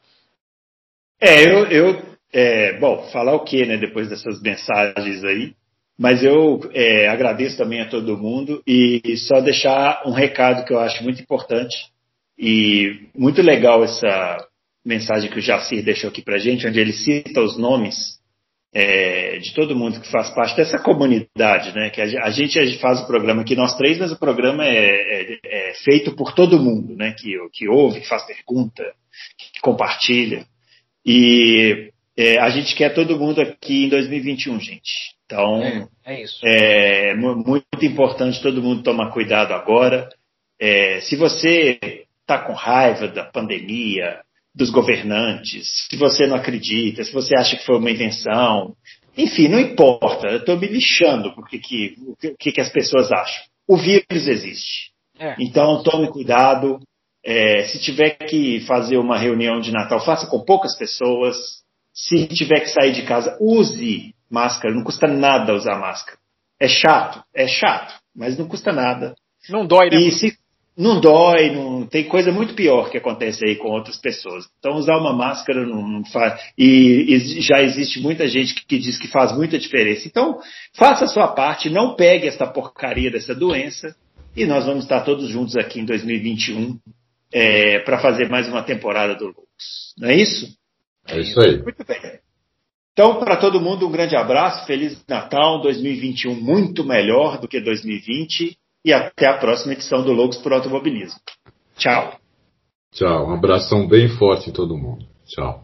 É, eu, eu é, bom, falar o que, né, depois dessas mensagens aí, mas eu é, agradeço também a todo mundo e só deixar um recado que eu acho muito importante e muito legal essa mensagem que o Jacir deixou aqui para gente, onde ele cita os nomes é, de todo mundo que faz parte dessa comunidade, né? Que a, gente, faz o programa aqui nós três, mas o programa é, é, é feito por todo mundo, né? Que, que ouve, que faz pergunta, que compartilha. E é, a gente quer todo mundo aqui em 2021, gente. Então, é, é isso. É muito importante todo mundo tomar cuidado agora. É, se você está com raiva da pandemia, dos governantes, se você não acredita, se você acha que foi uma invenção, enfim, não importa. Eu estou me lixando porque que, o que, que as pessoas acham. O vírus existe. É. Então, tome cuidado. É, se tiver que fazer uma reunião de Natal, faça com poucas pessoas. Se tiver que sair de casa, use máscara. Não custa nada usar máscara. É chato, é chato, mas não custa nada. Não dói, né? E se, não dói, não, tem coisa muito pior que acontece aí com outras pessoas. Então usar uma máscara não, não faz. E, e, já existe muita gente que, que, diz que faz muita diferença. Então faça a sua parte, não pegue essa porcaria dessa doença e nós vamos estar todos juntos aqui em 2021 é, para fazer mais uma temporada do Lux. Não é isso? É isso aí. Muito bem. Então, para todo mundo, um grande abraço, Feliz Natal, 2021 muito melhor do que 2020 e até a próxima edição do Logos por Automobilismo. Tchau. Tchau, um abração bem forte em todo mundo. Tchau.